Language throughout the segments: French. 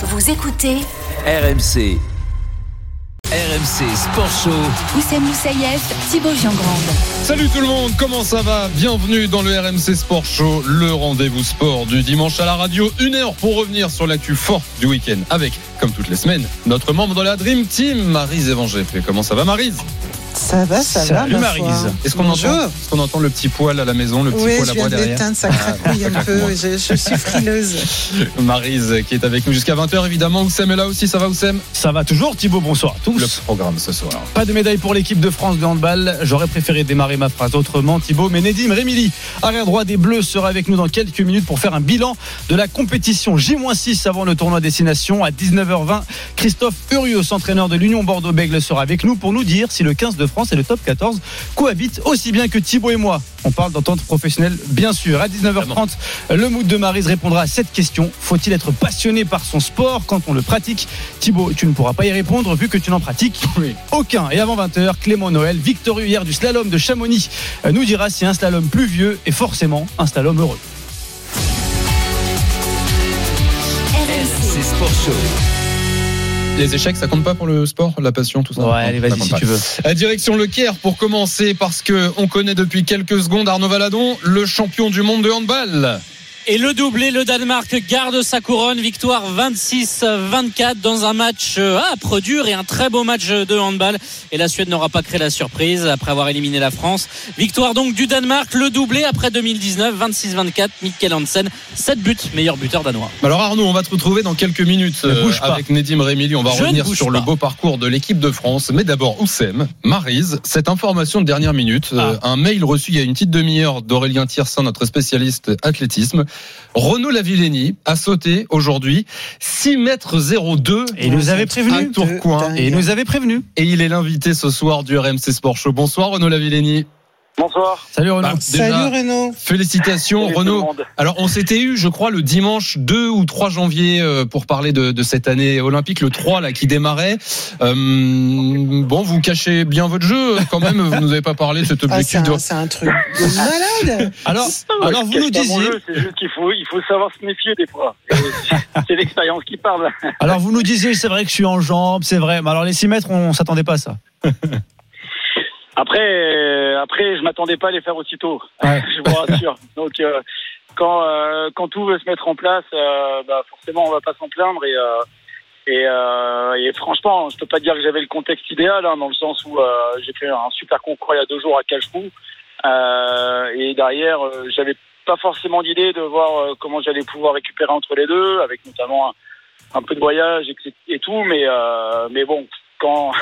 Vous écoutez RMC. RMC Sport Show. Oussem Moussaïef, Thibaut Giangrande. Salut tout le monde, comment ça va? Bienvenue dans le RMC Sport Show, le rendez-vous sport du dimanche à la radio. Une heure pour revenir sur l'actu forte du week-end avec, comme toutes les semaines, notre membre de la Dream Team, Marise Evangé. Comment ça va Marise Ça va, ça Salut va. ma Maryse. foi. Est-ce qu'on entend, le petit poil à la maison, le petit Oui, poil je à bois de derrière l'éteindre, ça Ah, craquouille un peu. je suis frileuse. Marise qui est avec nous jusqu'à 20h évidemment. Oussem est là aussi, ça va Oussem? Ça va toujours, Thibaut, bonsoir à tous. Le programme ce soir. Pas de médaille pour l'équipe de France de handball. J'aurais préféré démarrer ma phrase autrement, Thibaut. Mais Nedim Rémili, arrière droit des Bleus, sera avec nous dans quelques minutes pour faire un bilan de la compétition J-6 avant le tournoi destination à 19h20. Christophe Urios, entraîneur de l'Union Bordeaux-Bègle, sera avec nous pour nous dire si le 15 de France et le top 14 cohabitent aussi bien que Thibaut et moi. On parle d'entente professionnelle, bien sûr. À 19h30, le mood de Marise répondra à cette question. Faut-il être passionné par son sport quand on le pratique? Thibaut, tu ne pourras pas y répondre vu que tu n'en pratiques aucun. Et avant 20h, Clément Noël, victorieux hier du slalom de Chamonix, euh, nous dira si un slalom pluvieux est forcément un slalom heureux. RMC Sport Show. Les échecs, ça compte pas pour le sport, la passion, tout ça Ouais, allez, vas-y si pas. tu veux. À direction Le Caire pour commencer parce que on connaît depuis quelques secondes Arnaud Valadon, le champion du monde de handball. Et le doublé, le Danemark garde sa couronne. Victoire 26-24 dans un match euh, âpre, dur et un très beau match de handball. Et la Suède n'aura pas créé la surprise après avoir éliminé la France. Victoire donc du Danemark, le doublé après 2019, 26-24. Mikkel Hansen, 7 buts, meilleur buteur danois. Alors Arnaud, on va te retrouver dans quelques minutes euh, bouge pas. avec Nedim Rémili. On va Je revenir sur le beau parcours de l'équipe de France. Mais d'abord, Oussem, Marise, cette information de dernière minute, euh, un mail reçu il y a une petite demi-heure d'Aurélien Tiersin, notre spécialiste athlétisme. Renaud Lavillenie a sauté aujourd'hui 6 mètres 02 Et il nous avait à prévenu. Tourcoing. Et il nous avait prévenu. Et il est l'invité ce soir du RMC Sport Show. Bonsoir Renaud Lavillenie. Bonsoir. Salut Renaud. Bah, Salut déjà, Renaud. Félicitations Salut Renaud. Alors on s'était eu, je crois, le dimanche 2 ou 3 janvier euh, pour parler de, de cette année olympique, le 3 là qui démarrait. Euh, bon, vous cachez bien votre jeu euh, quand même. Vous nous avez pas parlé de cet Ah, c'est objectif de. un, c'est un truc de malade. Alors, Ouais, alors vous nous disiez, jeu, C'est juste qu'il faut, il faut savoir se méfier des fois. C'est l'expérience qui parle. alors vous nous disiez, c'est vrai que je suis en jambes, c'est vrai. Mais alors les 6 mètres, on s'attendait pas à ça. Après, euh, après, je m'attendais pas à les faire aussitôt. Ouais. je vous rassure. Donc, euh, quand, euh, quand tout veut se mettre en place, euh, bah, forcément, on va pas s'en plaindre. Et, euh, et, euh, et franchement, je peux pas dire que j'avais le contexte idéal, hein, dans le sens où euh, j'ai fait un super concours il y a deux jours à Cachefou. Euh, et derrière, euh, j'avais pas forcément d'idée de voir euh, comment j'allais pouvoir récupérer entre les deux, avec notamment un, un peu de voyage et, et tout. Mais, euh, mais bon, quand,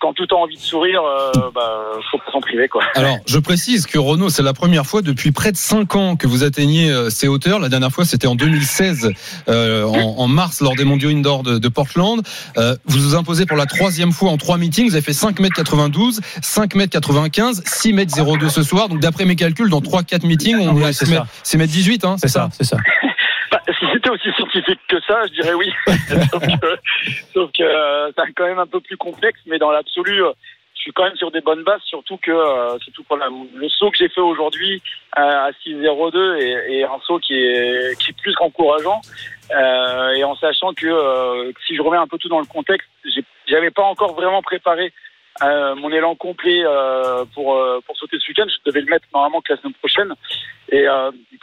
quand tout a envie de sourire, euh, bah, faut s'en priver, quoi. Alors, je précise que Renaud, c'est la première fois depuis près de 5 ans que vous atteignez euh, ces hauteurs. La dernière fois, c'était en 2016, euh, en, en mars, lors des Mondiaux Indoor de, de Portland. Euh, vous vous imposez pour la troisième fois en trois meetings. Vous avez fait 5 mètres 92, 5 mètres 95, 6 mètres 02 ce soir. Donc, d'après mes calculs, dans 3-4 meetings, on Ouais, est c'est 6 mètres, ça. 6 mètres 18, hein, C'est ça, c'est ça. C'était aussi scientifique que ça, je dirais oui. sauf que, sauf que euh, c'est quand même un peu plus complexe, mais dans l'absolu, euh, je suis quand même sur des bonnes bases, surtout que euh, surtout voilà, le saut que j'ai fait aujourd'hui euh, à 6,02 est, est un saut qui est, qui est plus qu'encourageant. Euh, et en sachant que euh, si je remets un peu tout dans le contexte, j'avais pas encore vraiment préparé mon élan complet pour pour sauter ce week-end. Je devais le mettre normalement que la semaine prochaine. Et, et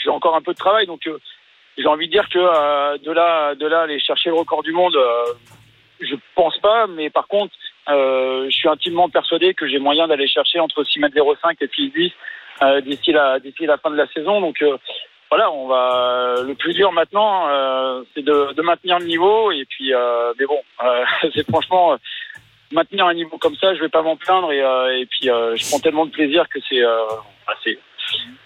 j'ai encore un peu de travail, donc j'ai envie de dire que euh, de là de là aller chercher le record du monde, euh, je pense pas. Mais par contre, euh, je suis intimement persuadé que j'ai moyen d'aller chercher entre 6 mètres 05 et 6 10 euh, d'ici la d'ici la fin de la saison. Donc euh, voilà, on va. Le plus dur maintenant, euh, c'est de, de maintenir le niveau. Et puis, mais bon, c'est franchement maintenir un niveau comme ça, je vais pas m'en plaindre. Et, et puis, je prends tellement de plaisir que c'est, c'est,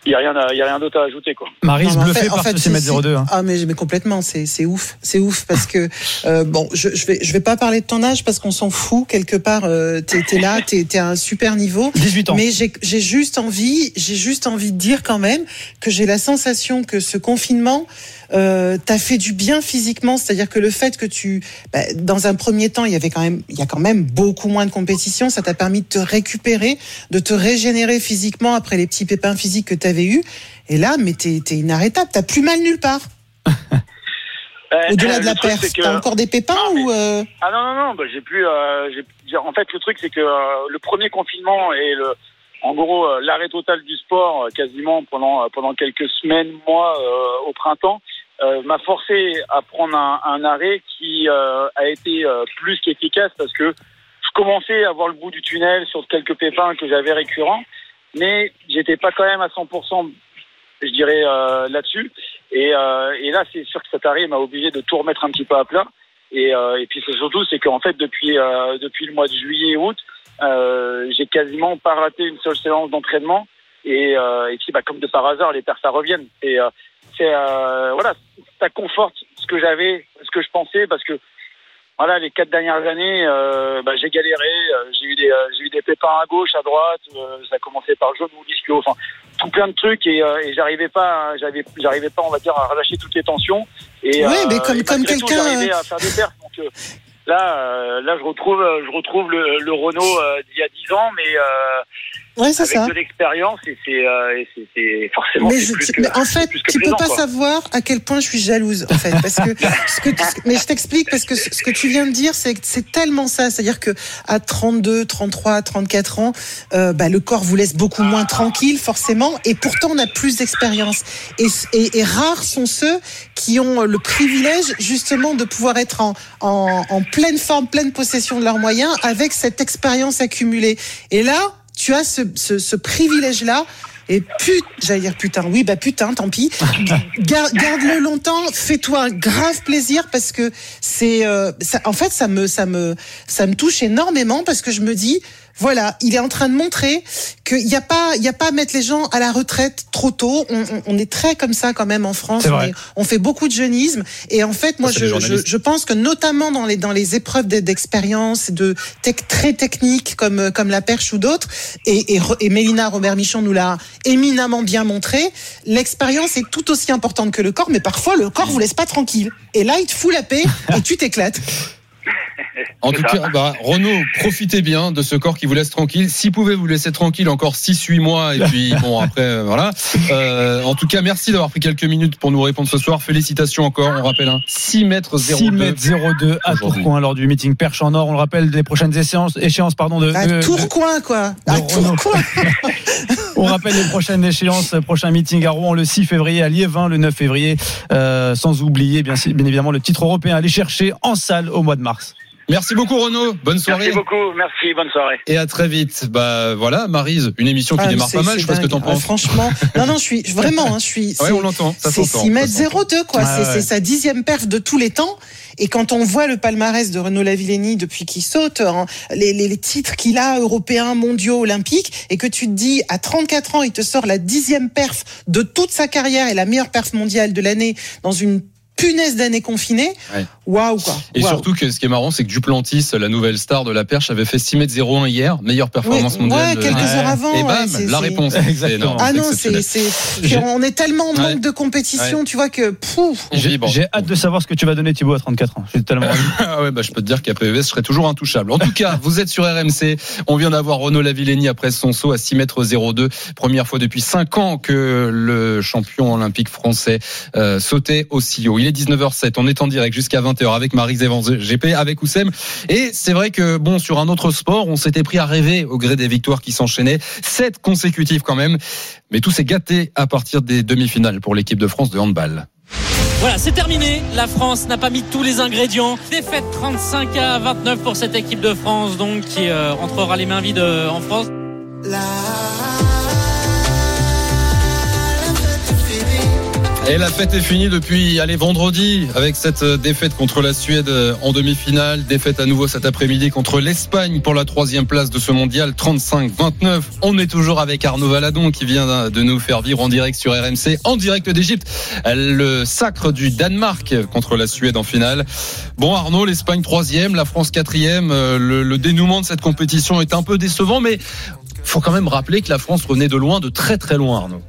il y a rien, à- il y a rien d'autre à ajouter, quoi. Marise Non, mais en bluffée fait- en par fait, ce c'est- 6 mètres 02. hein. Ah mais, mais complètement, c'est c'est ouf, c'est ouf parce que euh, bon, je, je vais je vais pas parler de ton âge parce qu'on s'en fout quelque part. Euh, t'es t'es là, t'es t'es à un super niveau. 18 ans. Mais j'ai j'ai juste envie, j'ai juste envie de dire quand même que j'ai la sensation que ce confinement euh, t'a fait du bien physiquement, c'est-à-dire que le fait que tu, bah, dans un premier temps, il y avait quand même, il y a quand même beaucoup moins de compétition, ça t'a permis de te récupérer, de te régénérer physiquement après les petits pépins physiques que t'avais eu. Et là, mais t'es t'es inarrêtable, t'as plus mal nulle part. Euh, Au-delà de la c'est que- t'as encore des pépins mais- ou euh, Ah non, non, non, bah, j'ai plus. euh, j'ai- en fait, le truc, c'est que le premier confinement et le, en gros, l'arrêt total du sport, quasiment pendant, pendant quelques semaines, mois au printemps, m'a forcé à prendre un, un arrêt qui a été plus qu'efficace parce que je commençais à voir le bout du tunnel sur quelques pépins que j'avais récurrents, mais j'étais pas quand même à 100%, je dirais, euh, là-dessus. Et, euh, et là, c'est sûr que arrêt m'a obligé de tout remettre un petit peu à plat. Et, euh, et puis c'est surtout, c'est qu'en fait, depuis, euh, depuis le mois de juillet et août, euh, j'ai quasiment pas raté une seule séance d'entraînement. Et, euh, et puis, bah, comme de par hasard, les pertes, ça reviennent. Et c'est voilà, ça conforte ce que j'avais, ce que je pensais, parce que voilà, les quatre dernières années, euh, bah, j'ai galéré, euh, j'ai eu des, euh, j'ai eu des pépins à gauche, à droite. euh, ça a commencé par le jaune ou l'ischio, enfin tout plein de trucs et, euh, et j'arrivais pas, j'avais, j'arrivais pas, on va dire, à relâcher toutes les tensions. Et, Ouais, euh, mais comme- et comme quelqu'un, j'arrivais à faire des pertes. Donc euh, là, euh, là, je retrouve, je retrouve le, le Renault euh, d'il y a 10 ans, mais euh, Ouais, c'est ça. de l'expérience et c'est, euh, forcément. Mais, je- plus que- mais en fait, plus que tu peux plaisant, pas quoi. savoir à quel point je suis jalouse, en fait, parce que ce que, mais je t'explique parce que ce ce que tu viens de dire, c'est c'est tellement ça, c'est-à-dire que à 32, 33, 34 ans, euh, bah, le corps vous laisse beaucoup moins tranquille, forcément, et pourtant on a plus d'expérience. Et, et, et rares sont ceux qui ont le privilège justement de pouvoir être en, en, en pleine forme, pleine possession de leurs moyens, avec cette expérience accumulée. Et là, tu as ce, ce, ce privilège-là. Et put, j'allais dire putain, oui, bah putain, tant pis. Gar- Garde-le longtemps, fais-toi un grave plaisir parce que c'est, euh, ça, en fait, ça me, ça me, ça me touche énormément parce que je me dis, voilà, il est en train de montrer qu'il n'y a pas, il y a pas à mettre les gens à la retraite trop tôt. On, on, on est très comme ça quand même en France. On, vrai. est- on fait beaucoup de jeunisme et en fait, moi, je, je, je pense que notamment dans les dans les épreuves d'e- d'expérience, de tech très techniques comme comme la perche ou d'autres, et, et, et Mélina Robert Michon nous l'a éminemment bien montré. L'expérience est tout aussi importante que le corps, mais parfois le corps vous laisse pas tranquille. Et là, il te fout la paix et tu t'éclates. En tout cas, bah, Renaud, profitez bien de ce corps qui vous laisse tranquille. S'il pouvait vous laisser tranquille encore 6-8 mois, et puis bon, après, euh, voilà. Euh, en tout cas, merci d'avoir pris quelques minutes pour nous répondre ce soir. Félicitations encore. On rappelle un 6 mètres 02. 6 mètres 02 à. Tourcoing lors du meeting Perche en Or. On le rappelle des prochaines échéances, échéances pardon, de, À de- Tourcoing, quoi. À. Tourcoing. On rappelle les prochaines échéances, prochain meeting à Rouen le 6 février, à Liévin le 9 février, euh, sans oublier bien, bien évidemment le titre européen à aller chercher en salle au mois de mars. Merci beaucoup, Renaud. Bonne soirée. Merci beaucoup, merci, bonne soirée. Et à très vite. Bah voilà, Marise, une émission qui Ah, démarre c'est- pas mal. c'est Je sais pas ce que t'en Ah, penses. franchement, non, non, je suis vraiment, hein, je suis. Ouais, c'est- on l'entend. Ça C'est s'entend. 6 mètres Ça s'entend. 02, quoi. C'est ouais. sa dixième perf de tous les temps. Et quand on voit le palmarès de Renaud Lavillenie depuis qu'il saute, hein, les, les, les titres qu'il a, européens, mondiaux, olympiques, et que tu te dis, à 34 ans, il te sort la dixième perf de toute sa carrière et la meilleure perf mondiale de l'année dans une punaise d'année confinée. Ouais. Waouh, quoi. Et surtout que ce qui est marrant, c'est que Duplantis, la nouvelle star de la perche, avait fait 6 mètres 01 hier, meilleure performance Ouais, mondiale. ouais, de- quelques Ouais. heures avant. Et bam, la réponse. C'est Exactement. énorme, Ah non, c'est, on est tellement en manque Ouais. de compétition, tu vois que, pouf. J'ai hâte de savoir ce que tu vas donner Thibaut à 34 ans. J'ai tellement envie. Ah ouais, bah, je peux te dire qu'à PES, je serai toujours intouchable. En tout cas, vous êtes sur RMC. On vient d'avoir Renaud Lavillenie après son saut à 6 mètres 02. Première fois depuis 5 ans que le champion olympique français euh, sautait aussi haut. Il est 19h07. On est en direct jusqu'à 20h avec Marie Evans GP, avec Oussem. Et c'est vrai que, bon, sur un autre sport, on s'était pris à rêver au gré des victoires qui s'enchaînaient. 7 consécutives quand même. Mais tout s'est gâté à partir des demi-finales pour l'équipe de France de handball. Voilà, c'est terminé. La France n'a pas mis tous les ingrédients. Défaite 35 à 29 pour cette équipe de France, donc qui euh, entrera les mains vides euh, en France. Et la fête est finie depuis allez, vendredi avec cette euh, défaite contre la Suède euh, en demi-finale. Défaite à nouveau cet après-midi contre l'Espagne pour la troisième place de ce mondial 35-29. On est toujours avec Arnaud Valadon qui vient de nous faire vivre en direct sur RMC, en direct d'Égypte, le sacre du Danemark contre la Suède en finale. Bon Arnaud, l'Espagne troisième, la France quatrième. Euh, Le, dénouement de cette compétition est un peu décevant, mais faut quand même rappeler que la France revenait de loin, de très très loin Arnaud.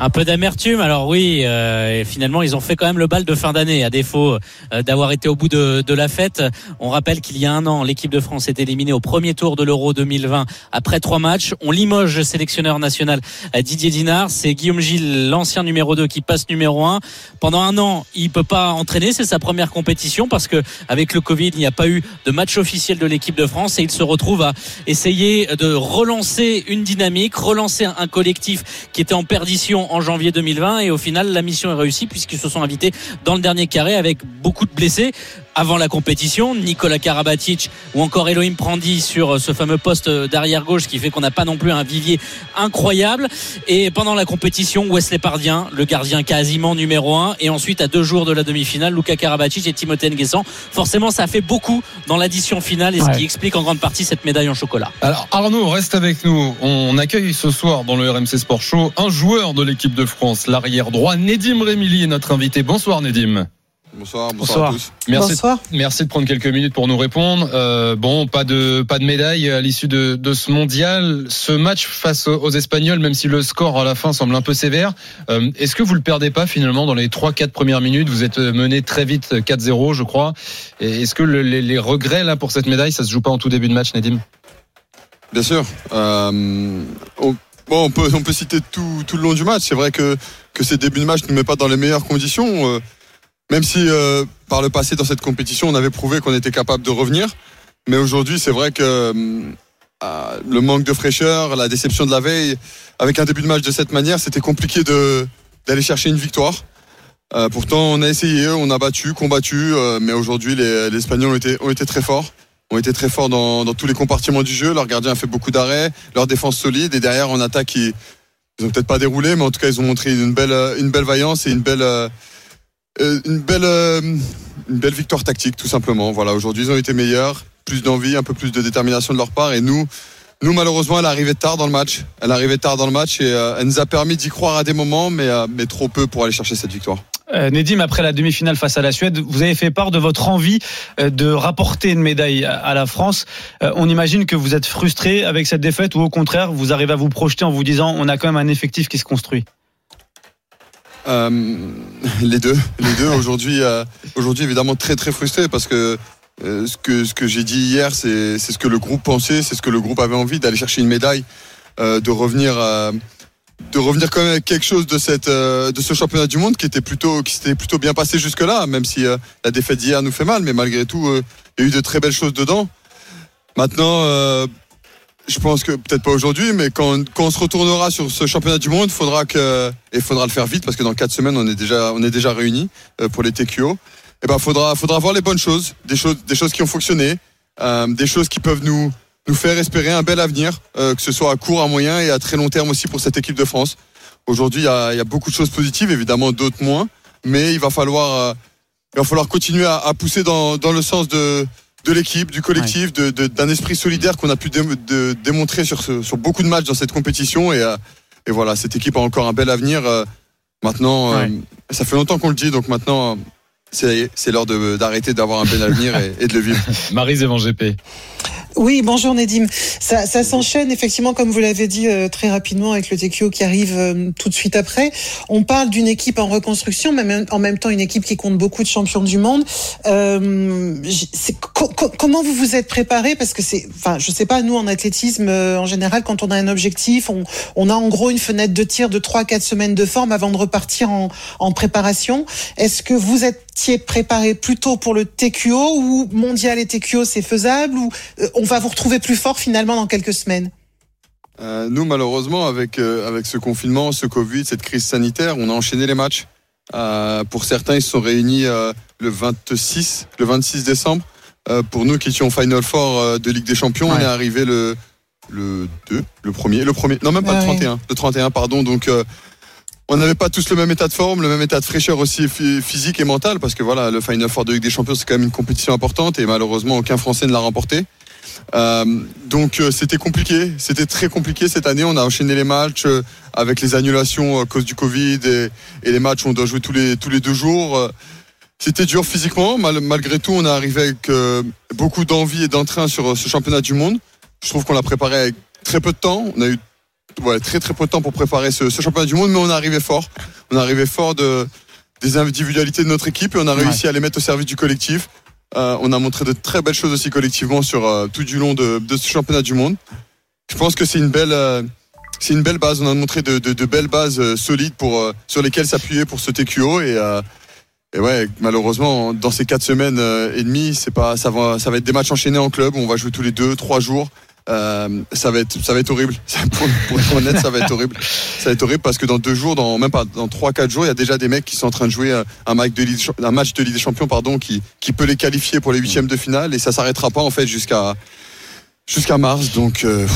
Un peu d'amertume. Alors oui, euh, finalement, ils ont fait quand même le bal de fin d'année, à défaut euh, d'avoir été au bout de, de, la fête. On rappelle qu'il y a un an, l'équipe de France est éliminée au premier tour de l'Euro 2020 après trois matchs. On limoge le sélectionneur national euh, Didier Dinard. C'est Guillaume Gilles, l'ancien numéro 2, qui passe numéro 1. Pendant un an, il peut pas entraîner. C'est sa première compétition parce que avec le Covid, il n'y a pas eu de match officiel de l'équipe de France et il se retrouve à essayer de relancer une dynamique, relancer un collectif qui était en perdition en janvier 2020 et au final la mission est réussie puisqu'ils se sont invités dans le dernier carré avec beaucoup de blessés avant la compétition, Nicolas Karabatic ou encore Elohim Prandi sur ce fameux poste d'arrière gauche qui fait qu'on n'a pas non plus un vivier incroyable. Et pendant la compétition, Wesley Pardien, le gardien quasiment numéro 1. Et ensuite, à deux jours de la demi-finale, Luca Karabatic et Timothée Nguessan. Forcément, ça fait beaucoup dans l'addition finale et ce qui explique en grande partie cette médaille en chocolat. Alors Arnaud, reste avec nous. On accueille ce soir dans le RMC Sport Show un joueur de l'équipe de France, l'arrière droit, Nedim Remili est notre invité. Bonsoir Nedim. Bonsoir, bonsoir, à tous. Merci, merci de prendre quelques minutes pour nous répondre. Euh, bon, pas de pas de médaille à l'issue de, de, ce mondial. Ce match face aux Espagnols, même si le score à la fin semble un peu sévère, euh, est-ce que vous le perdez pas finalement dans les 3-4 premières minutes? Vous êtes mené très vite 4-0, je crois. Est-ce que le, les, les, regrets là pour cette médaille, ça se joue pas en tout début de match, Nedim Bien sûr. Euh, on, bon, on peut on peut citer tout, tout le long du match. C'est vrai que que ces débuts de match ne met pas dans les meilleures conditions. Euh, même si euh, par le passé dans cette compétition, on avait prouvé qu'on était capable de revenir. Mais aujourd'hui, c'est vrai que euh, le manque de fraîcheur, la déception de la veille, avec un début de match de cette manière, c'était compliqué de d'aller chercher une victoire. Euh, pourtant, on a essayé, on a battu, combattu, euh, mais aujourd'hui, les, les, Espagnols ont été, ont été très forts, ont été très forts dans, dans tous les compartiments du jeu. Leur gardien a fait beaucoup d'arrêts, leur défense solide, et derrière, en attaque, ils, ils ont peut-être pas déroulé, mais en tout cas, ils ont montré une belle, une belle vaillance et une belle euh, une belle, euh, une belle victoire tactique, tout simplement. Voilà, aujourd'hui, ils ont été meilleurs, plus d'envie, un peu plus de détermination de leur part. Et nous, nous, malheureusement, elle arrivait tard dans le match. Elle arrivait tard dans le match et euh, elle nous a permis d'y croire à des moments, mais, mais trop peu pour aller chercher cette victoire. Nedim, après la demi-finale face à la Suède, vous avez fait part de votre envie de rapporter une médaille à la France. on imagine que vous êtes frustré avec cette défaite ou au contraire, vous arrivez à vous projeter en vous disant on a quand même un effectif qui se construit. Euh, les deux, les deux. Aujourd'hui, euh, aujourd'hui évidemment très très frustré parce que euh, ce que ce que j'ai dit hier, c'est ce que le groupe pensait, c'est ce que le groupe avait envie d'aller chercher une médaille, de revenir de revenir quand même avec quelque chose de cette de ce championnat du monde qui était plutôt qui s'était plutôt bien passé jusque là, même si la défaite d'hier nous fait mal, mais malgré tout, il y a eu de très belles choses dedans. Maintenant je pense que peut-être pas aujourd'hui, mais quand, quand, on se retournera sur ce championnat du monde, faudra que et faudra le faire vite parce que dans quatre semaines on est déjà on est déjà réunis euh, pour les TQO. Et eh ben faudra faudra voir les bonnes choses, des choses des choses qui ont fonctionné, euh, des choses qui peuvent nous nous faire espérer un bel avenir, euh, que ce soit à court, à moyen et à très long terme aussi pour cette équipe de France. Aujourd'hui, il y a, y a, beaucoup de choses positives, évidemment d'autres moins, mais il va falloir euh, il va falloir continuer à, à pousser dans, dans le sens de de l'équipe, du collectif, d'un de, esprit solidaire qu'on a pu de, démontrer sur, sur beaucoup de matchs dans cette compétition. Et, euh, et, voilà, cette équipe a encore un bel avenir. Euh, maintenant, euh, ça fait longtemps qu'on le dit, donc maintenant, c'est l'heure d'arrêter d'avoir un bel avenir et, et, de le vivre. Marie Zévan GP. Oui, bonjour Nedim. Ça, ça s'enchaîne effectivement, comme vous l'avez dit euh, très rapidement, avec le TQO qui arrive euh, tout de suite après. On parle d'une équipe en reconstruction, mais en même temps une équipe qui compte beaucoup de champions du monde. Euh, co comment vous vous êtes préparé? Parce que c'est, enfin, je sais pas, nous en athlétisme, euh, en général, quand on a un objectif, on, on a en gros une fenêtre de tir de 3-4 semaines de forme avant de repartir en, en préparation. Est-ce que vous étiez préparé plutôt pour le TQO ou mondial et TQO c'est faisable ou on va vous retrouver plus fort finalement dans quelques semaines euh, Nous, malheureusement, avec, euh, avec ce confinement, ce Covid, cette crise sanitaire, on a enchaîné les matchs. Euh, pour certains, ils se sont réunis euh, le 26, le 26 décembre. Euh, pour nous qui étions Final Four euh, de Ligue des Champions, on est arrivé le, le 2, le premier, le premier, non même pas le 31, le 31, pardon. Donc on n'avait pas tous le même état de forme, le même état de fraîcheur aussi physique et mental, parce que voilà, le Final Four de Ligue des Champions, c'est quand même une compétition importante et malheureusement, aucun Français ne l'a remporté. Euh, donc euh, c'était compliqué, c'était très compliqué cette année. On a enchaîné les matchs euh, avec les annulations à cause du Covid et, et, les matchs où on doit jouer tous les tous les deux jours. C'était dur physiquement, malgré tout, on est arrivé avec beaucoup d'envie et d'entrain sur ce championnat du monde. Je trouve qu'on l'a préparé avec très peu de temps. On a eu ouais, très très peu de temps pour préparer ce, ce championnat du monde, mais on est arrivé fort. On est arrivé fort de, des individualités de notre équipe et on a réussi à les mettre au service du collectif. Euh, on a montré de très belles choses aussi collectivement sur euh, tout du long de, ce championnat du monde. Je pense que c'est une belle, euh, base. On a montré de, belles bases solides sur lesquelles s'appuyer pour ce TQO et, et ouais, malheureusement dans ces quatre semaines et demie, c'est pas, ça va, ça va être des matchs enchaînés en club. On va jouer tous les deux, trois jours. Euh, ça va être ça va être horrible. Pour, être honnête ça va être horrible. Ça va être horrible parce que dans deux jours dans même pas dans trois quatre jours il y a déjà des mecs qui sont en train de jouer un match de Ligue, un match de Ligue des Champions pardon qui qui peut les qualifier pour les huitièmes de finale et ça s'arrêtera pas en fait jusqu'à jusqu'à mars. Donc euh,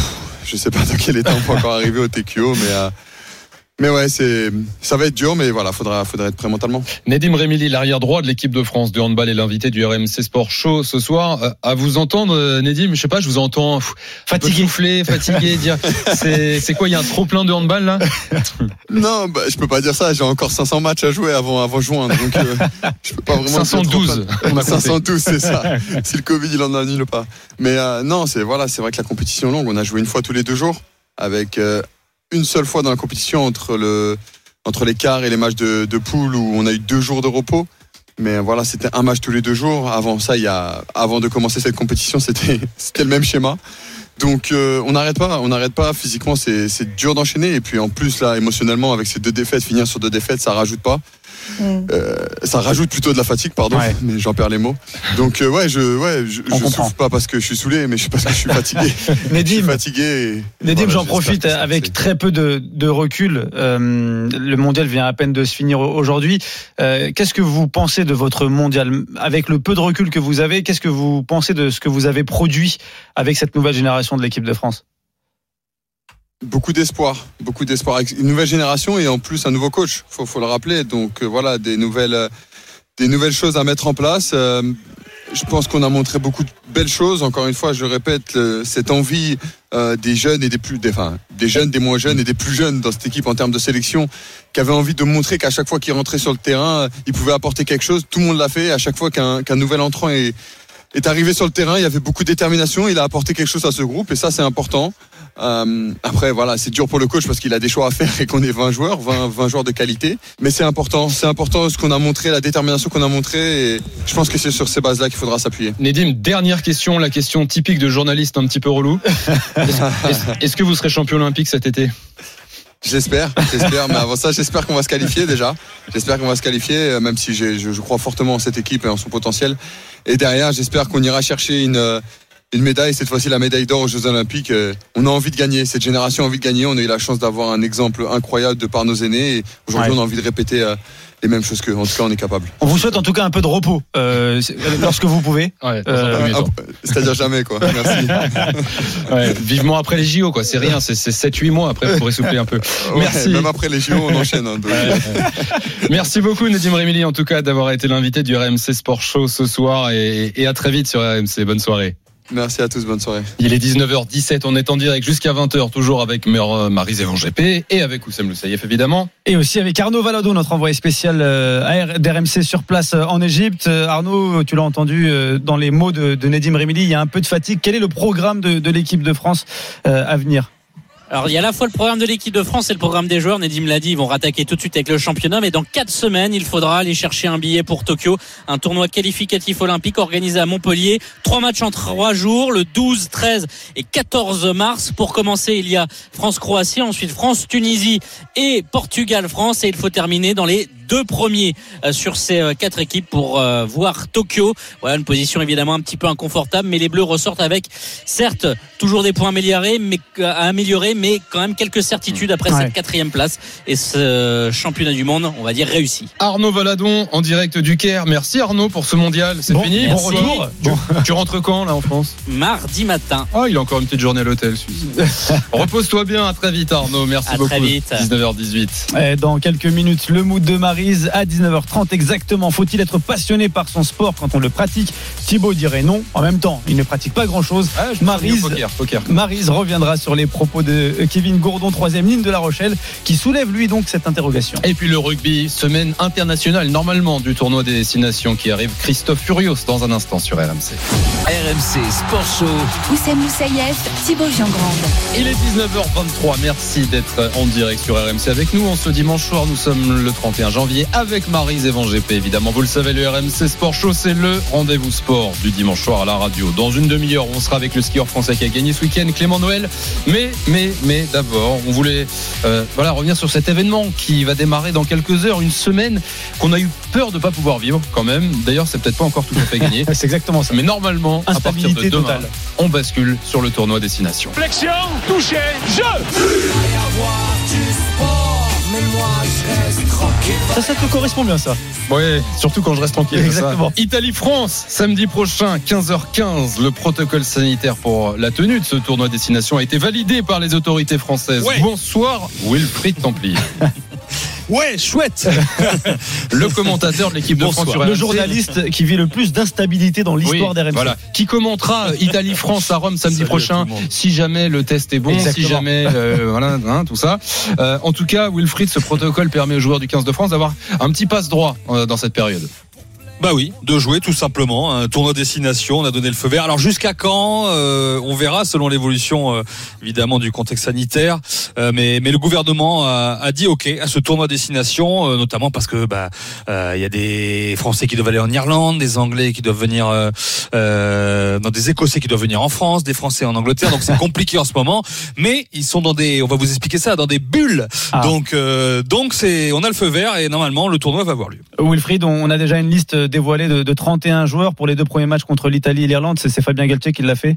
je sais pas dans quel état on peut encore arriver au TQO mais euh, mais ouais, c'est, ça va être dur, mais voilà, faudra, faudra être prêt mentalement. Nedim Remili, l'arrière droit de l'équipe de France de handball est l'invité du RMC Sport Show ce soir. Euh, à vous entendre, euh, Nedim, je sais pas, je vous entends fatigué, soufflé, fatigué, dire, c'est, c'est quoi, il y a un trop plein de handball là? Non, bah, je peux pas dire ça. J'ai encore 500 matchs à jouer avant, avant juin, donc euh, je peux pas vraiment. 512. 512, c'est ça. si le Covid il en annule pas. Mais euh, non, c'est voilà, c'est vrai que la compétition est longue. On a joué une fois tous les deux jours avec une seule fois dans la compétition entre le entre les quarts et les matchs de, de poule où on a eu deux jours de repos. Mais voilà, c'était un match tous les deux jours. Avant ça, il y a, avant de commencer cette compétition, c'était, c'était le même schéma. Donc euh, on n'arrête pas, on n'arrête pas. Physiquement, c'est, dur d'enchaîner. Et puis en plus là, émotionnellement, avec ces deux défaites, finir sur deux défaites, ça rajoute pas. Mm. Euh, ça rajoute plutôt de la fatigue, pardon, ouais. mais j'en perds les mots. Donc euh, ouais, je ouais, je, je souffle pas parce que je suis saoulé, mais je parce que je suis fatigué. Nedim, je suis fatigué. Et, Nedim, voilà, j'en profite avec très peu de, de recul. Euh, le mondial vient à peine de se finir aujourd'hui. Euh, qu'est-ce que vous pensez de votre mondial? Avec le peu de recul que vous avez Qu'est-ce que vous pensez de ce que vous avez produit avec cette nouvelle génération de l'équipe de France? Beaucoup d'espoir, beaucoup d'espoir. Une nouvelle génération et en plus un nouveau coach, faut, faut le rappeler. Donc euh, voilà, des nouvelles, euh, des nouvelles choses à mettre en place. Euh, je pense qu'on a montré beaucoup de belles choses. Encore une fois, je répète, cette envie des jeunes et des plus, des, enfin, des jeunes, des moins jeunes et des plus jeunes dans cette équipe en termes de sélection, qui avaient envie de montrer qu'à chaque fois qu'ils rentraient sur le terrain, ils pouvaient apporter quelque chose. Tout le monde l'a fait. À chaque fois qu'un qu'un nouvel entrant est, est arrivé sur le terrain, il y avait beaucoup de détermination. Il a apporté quelque chose à ce groupe et ça, c'est important. Euh, après, voilà, c'est dur pour le coach parce qu'il a des choix à faire et qu'on est 20 joueurs, 20, 20 joueurs de qualité. Mais c'est important, c'est important ce qu'on a montré, la détermination qu'on a montré. Et je pense que c'est sur ces bases-là qu'il faudra s'appuyer. Nedim, dernière question, la question typique de journaliste un petit peu relou. Est-ce est que vous serez champion olympique cet été? J'espère, j'espère. mais avant ça, j'espère qu'on va se qualifier déjà. J'espère qu'on va se qualifier, même si je, je crois fortement en cette équipe et en son potentiel. Et derrière, j'espère qu'on ira chercher une une médaille, cette fois-ci la médaille d'or aux Jeux Olympiques. On a envie de gagner, cette génération a envie de gagner. On a eu la chance d'avoir un exemple incroyable de par nos aînés. Et aujourd'hui, ouais. on a envie de répéter les mêmes choses que, en tout cas, on est capable. On vous souhaite en tout cas un peu de repos euh, lorsque vous pouvez. Ouais, euh, C'est-à-dire jamais, quoi. Merci. ouais, vivement après les JO, quoi. C'est rien, c'est 7-8 mois après pour essouffler un peu. Merci. même après les JO, on enchaîne. Hein, Merci beaucoup, Nedim Rémili, en tout cas, d'avoir été l'invité du RMC Sport Show ce soir et, et à très vite sur RMC. Bonne soirée. Merci à tous, bonne soirée. Il est 19h17, on est en direct jusqu'à 20h, toujours avec Marie Zévan GP et avec Oussem Loussaïef évidemment. Et aussi avec Arnaud Valado, notre envoyé spécial d'RMC sur place en Égypte. Arnaud, tu l'as entendu dans les mots de, de Nedim Remili, il y a un peu de fatigue. Quel est le programme de, de l'équipe de France à venir? Alors il y a à la fois le programme de l'équipe de France et le programme des joueurs. Nedim l'a dit, ils vont rattaquer tout de suite avec le championnat, mais dans quatre semaines, il faudra aller chercher un billet pour Tokyo, un tournoi qualificatif olympique organisé à Montpellier. Trois matchs en trois jours, le 12, 13 et 14 mars. Pour commencer, il y a France-Croatie, ensuite France-Tunisie et Portugal-France, et il faut terminer dans les deux premiers sur ces quatre équipes pour voir Tokyo. Voilà une position évidemment un petit peu inconfortable, mais les Bleus ressortent avec certes toujours des points améliorés, mais à améliorer, mais quand même quelques certitudes après ouais. cette quatrième place et ce championnat du monde, on va dire réussi. Arnaud Valadon en direct du Caire. Merci Arnaud pour ce mondial. C'est bon, fini. Bon retour. Tu, bon. tu, rentres quand là en France? Mardi matin. Oh, il a encore une petite journée à l'hôtel. Repose-toi bien. À très vite Arnaud. Merci à beaucoup. Très vite. 19h18. Et dans quelques minutes, le mood de Marise à 19h30 exactement. Faut-il être passionné par son sport quand on le pratique? Thibaut dirait non. En même temps, il ne pratique pas grand-chose. Ah. Maryse reviendra sur les propos de Kevin Gourdon, troisième ligne de La Rochelle, qui soulève lui donc cette interrogation. Et puis le rugby, semaine internationale normalement du tournoi des destinations qui arrive. Christophe Furios dans un instant sur RMC. RMC Sport Show. Oussem Moussaïef, Thibaut Giangrande. Il est 19h23. Merci d'être en direct sur RMC avec nous. En ce dimanche soir, nous sommes le 31 janvier avec Maryse Evan GP. Évidemment, vous le savez, le RMC Sport Show, c'est le rendez-vous sport du dimanche soir à la radio. Dans une demi-heure, on sera avec le skieur français qui a gagné ce week-end, Clément Noël. Mais, mais, mais d'abord, on voulait euh, voilà, revenir sur cet événement qui va démarrer dans quelques heures, une semaine qu'on a eu peur de ne pas pouvoir vivre quand même. D'ailleurs, c'est peut-être pas encore tout à fait gagné. C'est exactement ça. Mais normalement, à partir de Instabilité demain, totale. on bascule sur le tournoi destination. Flexion, touché, jeu Ça, ça te correspond bien, ça. Ouais, surtout quand je reste tranquille. Exactement. Italie-France, samedi prochain, 15h15. Le protocole sanitaire pour la tenue de ce tournoi destination a été validé par les autorités françaises. Ouais. Bonsoir, Wilfried Templier. Ouais, chouette le commentateur de l'équipe de France sur Le journaliste qui vit le plus d'instabilité dans l'histoire Oui, d'RMC. Voilà. Qui commentera euh, Italie-France à Rome samedi Salut prochain, si jamais le test est bon, si jamais euh, voilà, hein, tout ça. Euh, en tout cas, Wilfried, ce protocole permet aux joueurs du 15 de France d'avoir un petit passe droit euh, dans cette période. Bah oui, de jouer tout simplement. Un tournoi destination, on a donné le feu vert. Alors jusqu'à quand euh, On verra selon l'évolution euh, évidemment du contexte sanitaire. Euh, mais, mais le gouvernement a, a dit OK à ce tournoi destination, euh, notamment parce que bah euh, il y a des Français qui doivent aller en Irlande, des Anglais qui doivent venir, euh, euh, non, des Écossais qui doivent venir en France, des Français en Angleterre. Donc c'est compliqué en ce moment. Mais ils sont dans des, on va vous expliquer ça, dans des bulles. Ah. Donc euh, donc c'est, on a le feu vert et normalement le tournoi va avoir lieu. Wilfried, on a déjà une liste dévoilée de, de 31 joueurs pour les deux premiers matchs contre l'Italie et l'Irlande. C'est Fabien Galtier qui l'a fait?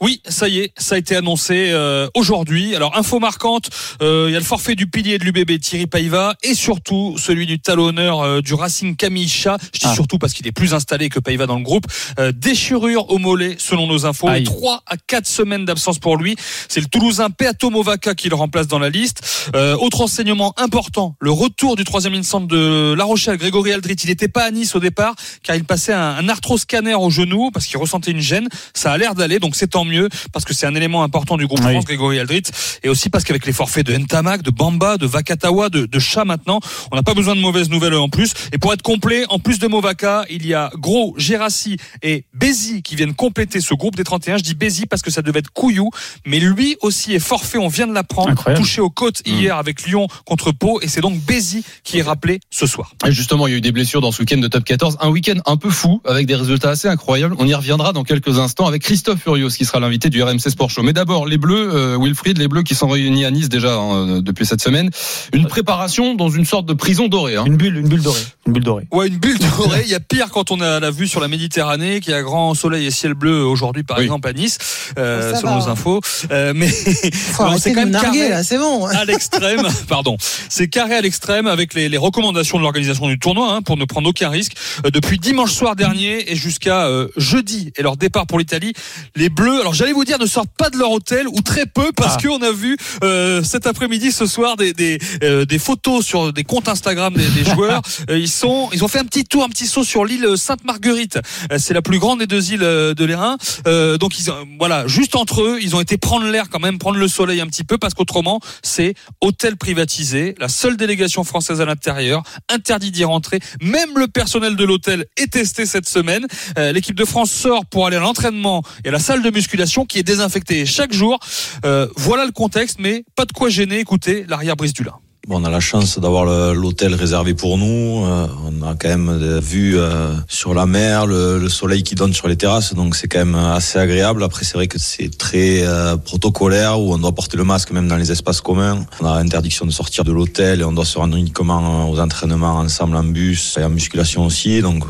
Oui, ça y est, ça a été annoncé euh, aujourd'hui. Alors, info marquante, euh, il y a le forfait du pilier de l'UBB Thierry Paiva et surtout celui du talonneur euh, du Racing Camille Chat. Je dis Ah. surtout parce qu'il est plus installé que Paiva dans le groupe. Euh, déchirure au mollet, selon nos infos. Aïe. 3 à 4 semaines d'absence pour lui. C'est le Toulousain Peato Movaca qui le remplace dans la liste. Euh, autre enseignement important, le retour du troisième centre de La Rochelle, Grégory Aldrit. Il n'était pas à Nice au départ car il passait un, un arthroscanner au genou parce qu'il ressentait une gêne. Ça a l'air d'aller, donc c'est tant mieux parce que c'est un élément important du groupe Oui. France, Grégory Aldrit, et aussi parce qu'avec les forfaits de Ntamak, de Bamba, de Vakatawa, de, de Chat maintenant, on n'a pas besoin de mauvaises nouvelles en plus. Et pour être complet, en plus de Movaka, il y a Gros, Gérassi et Bézi qui viennent compléter ce groupe des 31. Je dis Bézi parce que ça devait être Couillou, mais lui aussi est forfait, on vient de l'apprendre, touché aux côtes hier avec Lyon contre Pau, et c'est donc Bézi qui est rappelé ce soir. Et justement, il y a eu des blessures dans ce week-end de top 14. Un week-end un peu fou, avec des résultats assez incroyables. On y reviendra dans quelques instants avec Christophe Furios, qui sera l'invité du RMC Sport Show. Mais d'abord, les Bleus, euh, Wilfried, les Bleus qui sont réunis à Nice déjà hein, depuis cette semaine. Une préparation dans une sorte de prison dorée. Hein. Une bulle, une bulle dorée. Une bulle dorée. Ouais, une bulle dorée. Il y a pire quand on a la vue sur la Méditerranée, qu'il y a grand soleil et ciel bleu aujourd'hui, par Oui. exemple, à Nice, euh, selon va. nos infos. Euh, mais narguer, là, c'est bon. à l'extrême, pardon. C'est carré à l'extrême avec les, les recommandations de l'organisation du tournoi hein, pour ne prendre aucun risque. Euh, depuis dimanche soir dernier et jusqu'à euh, jeudi et leur départ pour l'Italie, les Bleus, alors j'allais vous dire, ne sortent pas de leur hôtel ou très peu parce Ah. qu'on a vu euh, cet après-midi, ce soir, des, des, euh, des photos sur des comptes Instagram des, des joueurs. Euh, ils sont, ils ont fait un petit tour, un petit saut sur l'île Sainte-Marguerite. Euh, c'est la plus grande des deux îles euh, de l'Airain. Euh, donc ils, voilà, juste entre eux, ils ont été prendre l'air quand même, prendre le soleil un petit peu parce qu'autrement, c'est hôtel privatisé, la seule délégation française à l'intérieur, interdit d'y rentrer. Même le personnel de l'hôtel est testé cette semaine. Euh, L'équipe de France sort pour aller à l'entraînement et à la salle de musculation qui est désinfectée chaque jour. Euh, voilà le contexte, mais pas de quoi gêner. Écoutez, l'arrière brise du lin. Bon, on a la chance d'avoir l'hôtel réservé pour nous. Euh, on a quand même des euh, sur la mer, le, le soleil qui donne sur les terrasses, donc c'est quand même assez agréable. Après, c'est vrai que c'est très euh, protocolaire où on doit porter le masque même dans les espaces communs. On a interdiction de sortir de l'hôtel et on doit se rendre uniquement aux entraînements ensemble en bus et en musculation aussi. Donc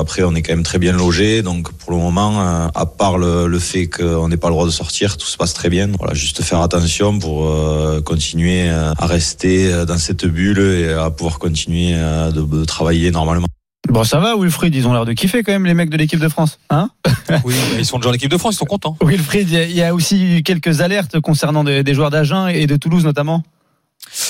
après, on est quand même très bien logé. Donc pour le moment, à part le, le fait qu'on n'ait pas le droit de sortir, tout se passe très bien. Voilà, juste faire attention pour continuer à rester dans cette bulle et à pouvoir continuer euh, de, de travailler normalement. Bon, ça va, Wilfried, ils ont l'air de kiffer quand même, les mecs de l'équipe de France. Hein? Oui, ils sont déjà en équipe de France, ils sont contents. Wilfried, il y a- il y, a aussi eu quelques alertes concernant des, des joueurs d'Agen et de Toulouse notamment.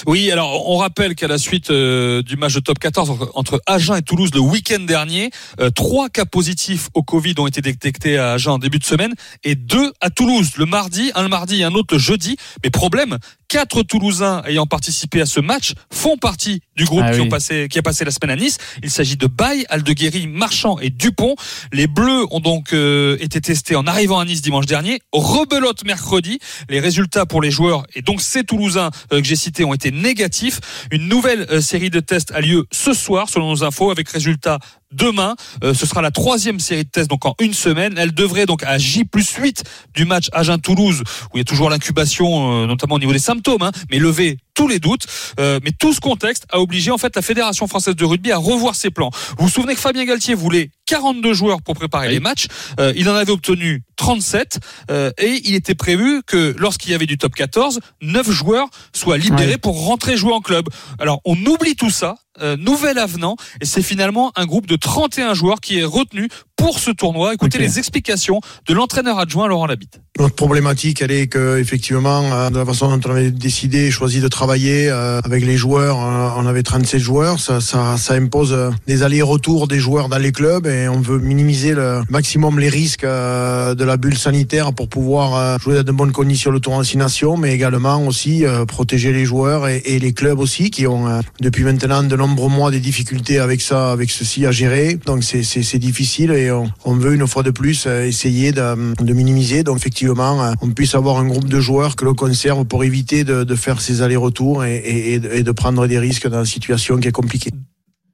Oui, alors on rappelle qu'à la suite euh, du match de top 14 entre, entre Agen et Toulouse le week-end dernier, euh, trois cas positifs au Covid ont été détectés à Agen en début de semaine et deux à Toulouse le mardi, un le mardi et un autre le jeudi. Mais problème, quatre Toulousains ayant participé à ce match font partie du groupe Ah qui, oui. ont passé, qui a passé la semaine à Nice. Il s'agit de Baye, Aldeguerri, Marchand et Dupont. Les Bleus ont donc euh, été testés en arrivant à Nice dimanche dernier. Rebelote mercredi. Les résultats pour les joueurs et donc ces Toulousains euh, que j'ai cités ont été négatifs. Une nouvelle euh, série de tests a lieu ce soir selon nos infos avec résultats demain. Euh, ce sera la troisième série de tests donc en une semaine. Elle devrait donc à J plus 8 du match Agen-Toulouse où il y a toujours l'incubation euh, notamment au niveau des symptômes, hein, mais lever tous les doutes. Euh, mais tout ce contexte a obligé en fait la Fédération française de rugby à revoir ses plans. Vous vous souvenez que Fabien Galtier voulait 42 joueurs pour préparer Oui. les matchs. Euh, il en avait obtenu 37 euh, et il était prévu que lorsqu'il y avait du top 14, 9 joueurs soient libérés pour rentrer jouer en club. Alors on oublie tout ça. euh, nouvel avenant et c'est finalement un groupe de 31 joueurs qui est retenu pour ce tournoi. Écoutez les explications de l'entraîneur adjoint Laurent Labitte. Notre problématique, elle est que effectivement, euh, de la façon dont on avait décidé, choisi de travailler euh, avec les joueurs, euh, on avait 37 joueurs, ça, ça, ça impose des allers-retours des joueurs dans les clubs et on veut minimiser le maximum les risques de la bulle sanitaire pour pouvoir jouer dans de bonnes conditions le tournoi Six Nations, mais également aussi protéger les joueurs et, et les clubs aussi qui ont depuis maintenant de nombreux mois des difficultés avec ça, avec ceci à gérer. Donc c'est difficile et on, on veut une fois de plus euh, essayer de, minimiser. Donc effectivement, euh, on puisse avoir un groupe de joueurs que l'on conserve pour éviter de, faire ces allers-retours et, et- et et de prendre des risques dans une situation qui est compliquée.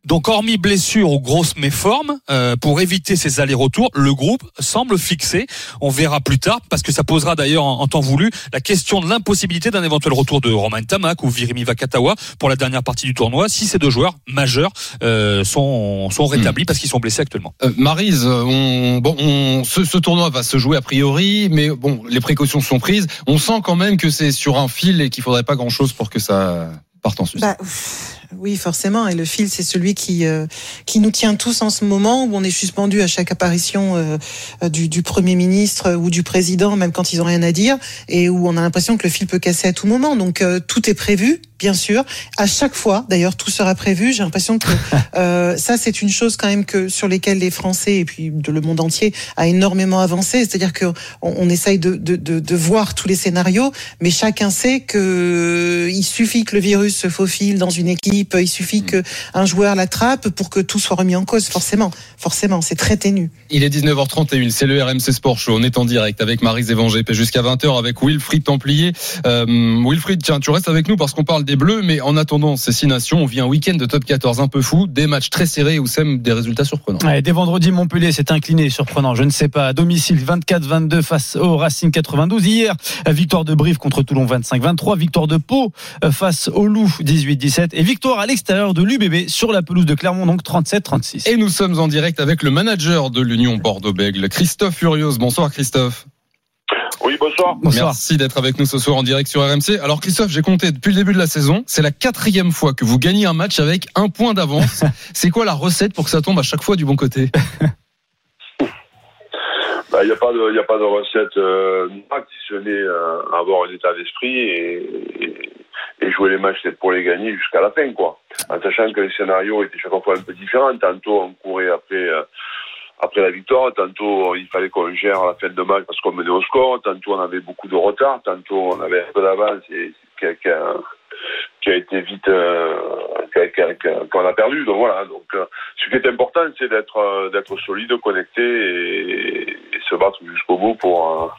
Donc, hormis blessure ou grosse méforme, euh, pour éviter ces allers-retours, le groupe semble fixé. On verra plus tard, parce que ça posera d'ailleurs en, en temps voulu la question de l'impossibilité d'un éventuel retour de Romain Tamac ou Virimi Vakatawa pour la dernière partie du tournoi, si ces deux joueurs majeurs euh, sont, sont rétablis parce qu'ils sont blessés actuellement. Euh, Marise, on, bon, on, ce, ce tournoi va se jouer a priori, mais bon, les précautions sont prises. On sent quand même que c'est sur un fil et qu'il faudrait pas grand chose pour que ça parte en sus. Bah, oui, forcément. Et le fil, c'est celui qui euh, qui nous tient tous en ce moment, où on est suspendu à chaque apparition euh, euh, du, du premier ministre ou du président, même quand ils ont rien à dire, et où on a l'impression que le fil peut casser à tout moment. Donc euh, tout est prévu, bien sûr. À chaque fois, d'ailleurs, tout sera prévu. J'ai l'impression que euh, ça, c'est une chose quand même que sur lesquelles les Français et puis de le monde entier a énormément avancé. C'est-à-dire que on, on essaye de, de, de, de voir tous les scénarios, mais chacun sait que il suffit que le virus se faufile dans une équipe, il suffit que un joueur l'attrape pour que tout soit remis en cause. Forcément, forcément, c'est très ténu. Il est 19h31, c'est le RMC Sport Show. On est en direct avec Marise Evangé jusqu'à 20h avec Wilfried Templier. Euh, Wilfried, tiens, tu restes avec nous parce qu'on parle des Bleus, mais en attendant ces six nations, on vit un week-end de top 14 un peu fou, des matchs très serrés ou même des résultats surprenants. Ouais, dès vendredi, Montpellier s'est incliné, surprenant, je ne sais pas, à domicile 24-22 face au Racing 92. Hier, victoire de Brive contre Toulon 25-23, victoire de Pau euh, face au Loup 18-17 et victoire à l'extérieur de l'UBB sur la pelouse de Clermont donc 37-36. Et nous sommes en direct avec le manager de l'Union Bordeaux-Bègle, Christophe Furios. Bonsoir Christophe. Oui, bonsoir. Bonsoir. Merci d'être avec nous ce soir en direct sur RMC. Alors Christophe, j'ai compté depuis le début de la saison, c'est la quatrième fois que vous gagnez un match avec un point d'avance. c'est quoi la recette pour que ça tombe à chaque fois du bon côté? Il n'y a pas de, y a pas de recette euh, si ce n'est euh, avoir un état d'esprit et, et, et jouer les matchs pour les gagner jusqu'à la fin, quoi. En sachant que les scénarios étaient chaque fois un peu différents. Tantôt on courait après. Après la victoire, tantôt il fallait qu'on gère la fin de match parce qu'on menait au score, tantôt on avait beaucoup de retard, tantôt on avait un peu d'avance et a, qui a- été vite euh, qu'on a perdu. Donc voilà. Donc euh, ce qui est important, c'est d'être euh, d'être solide, connecté et, et se battre jusqu'au bout pour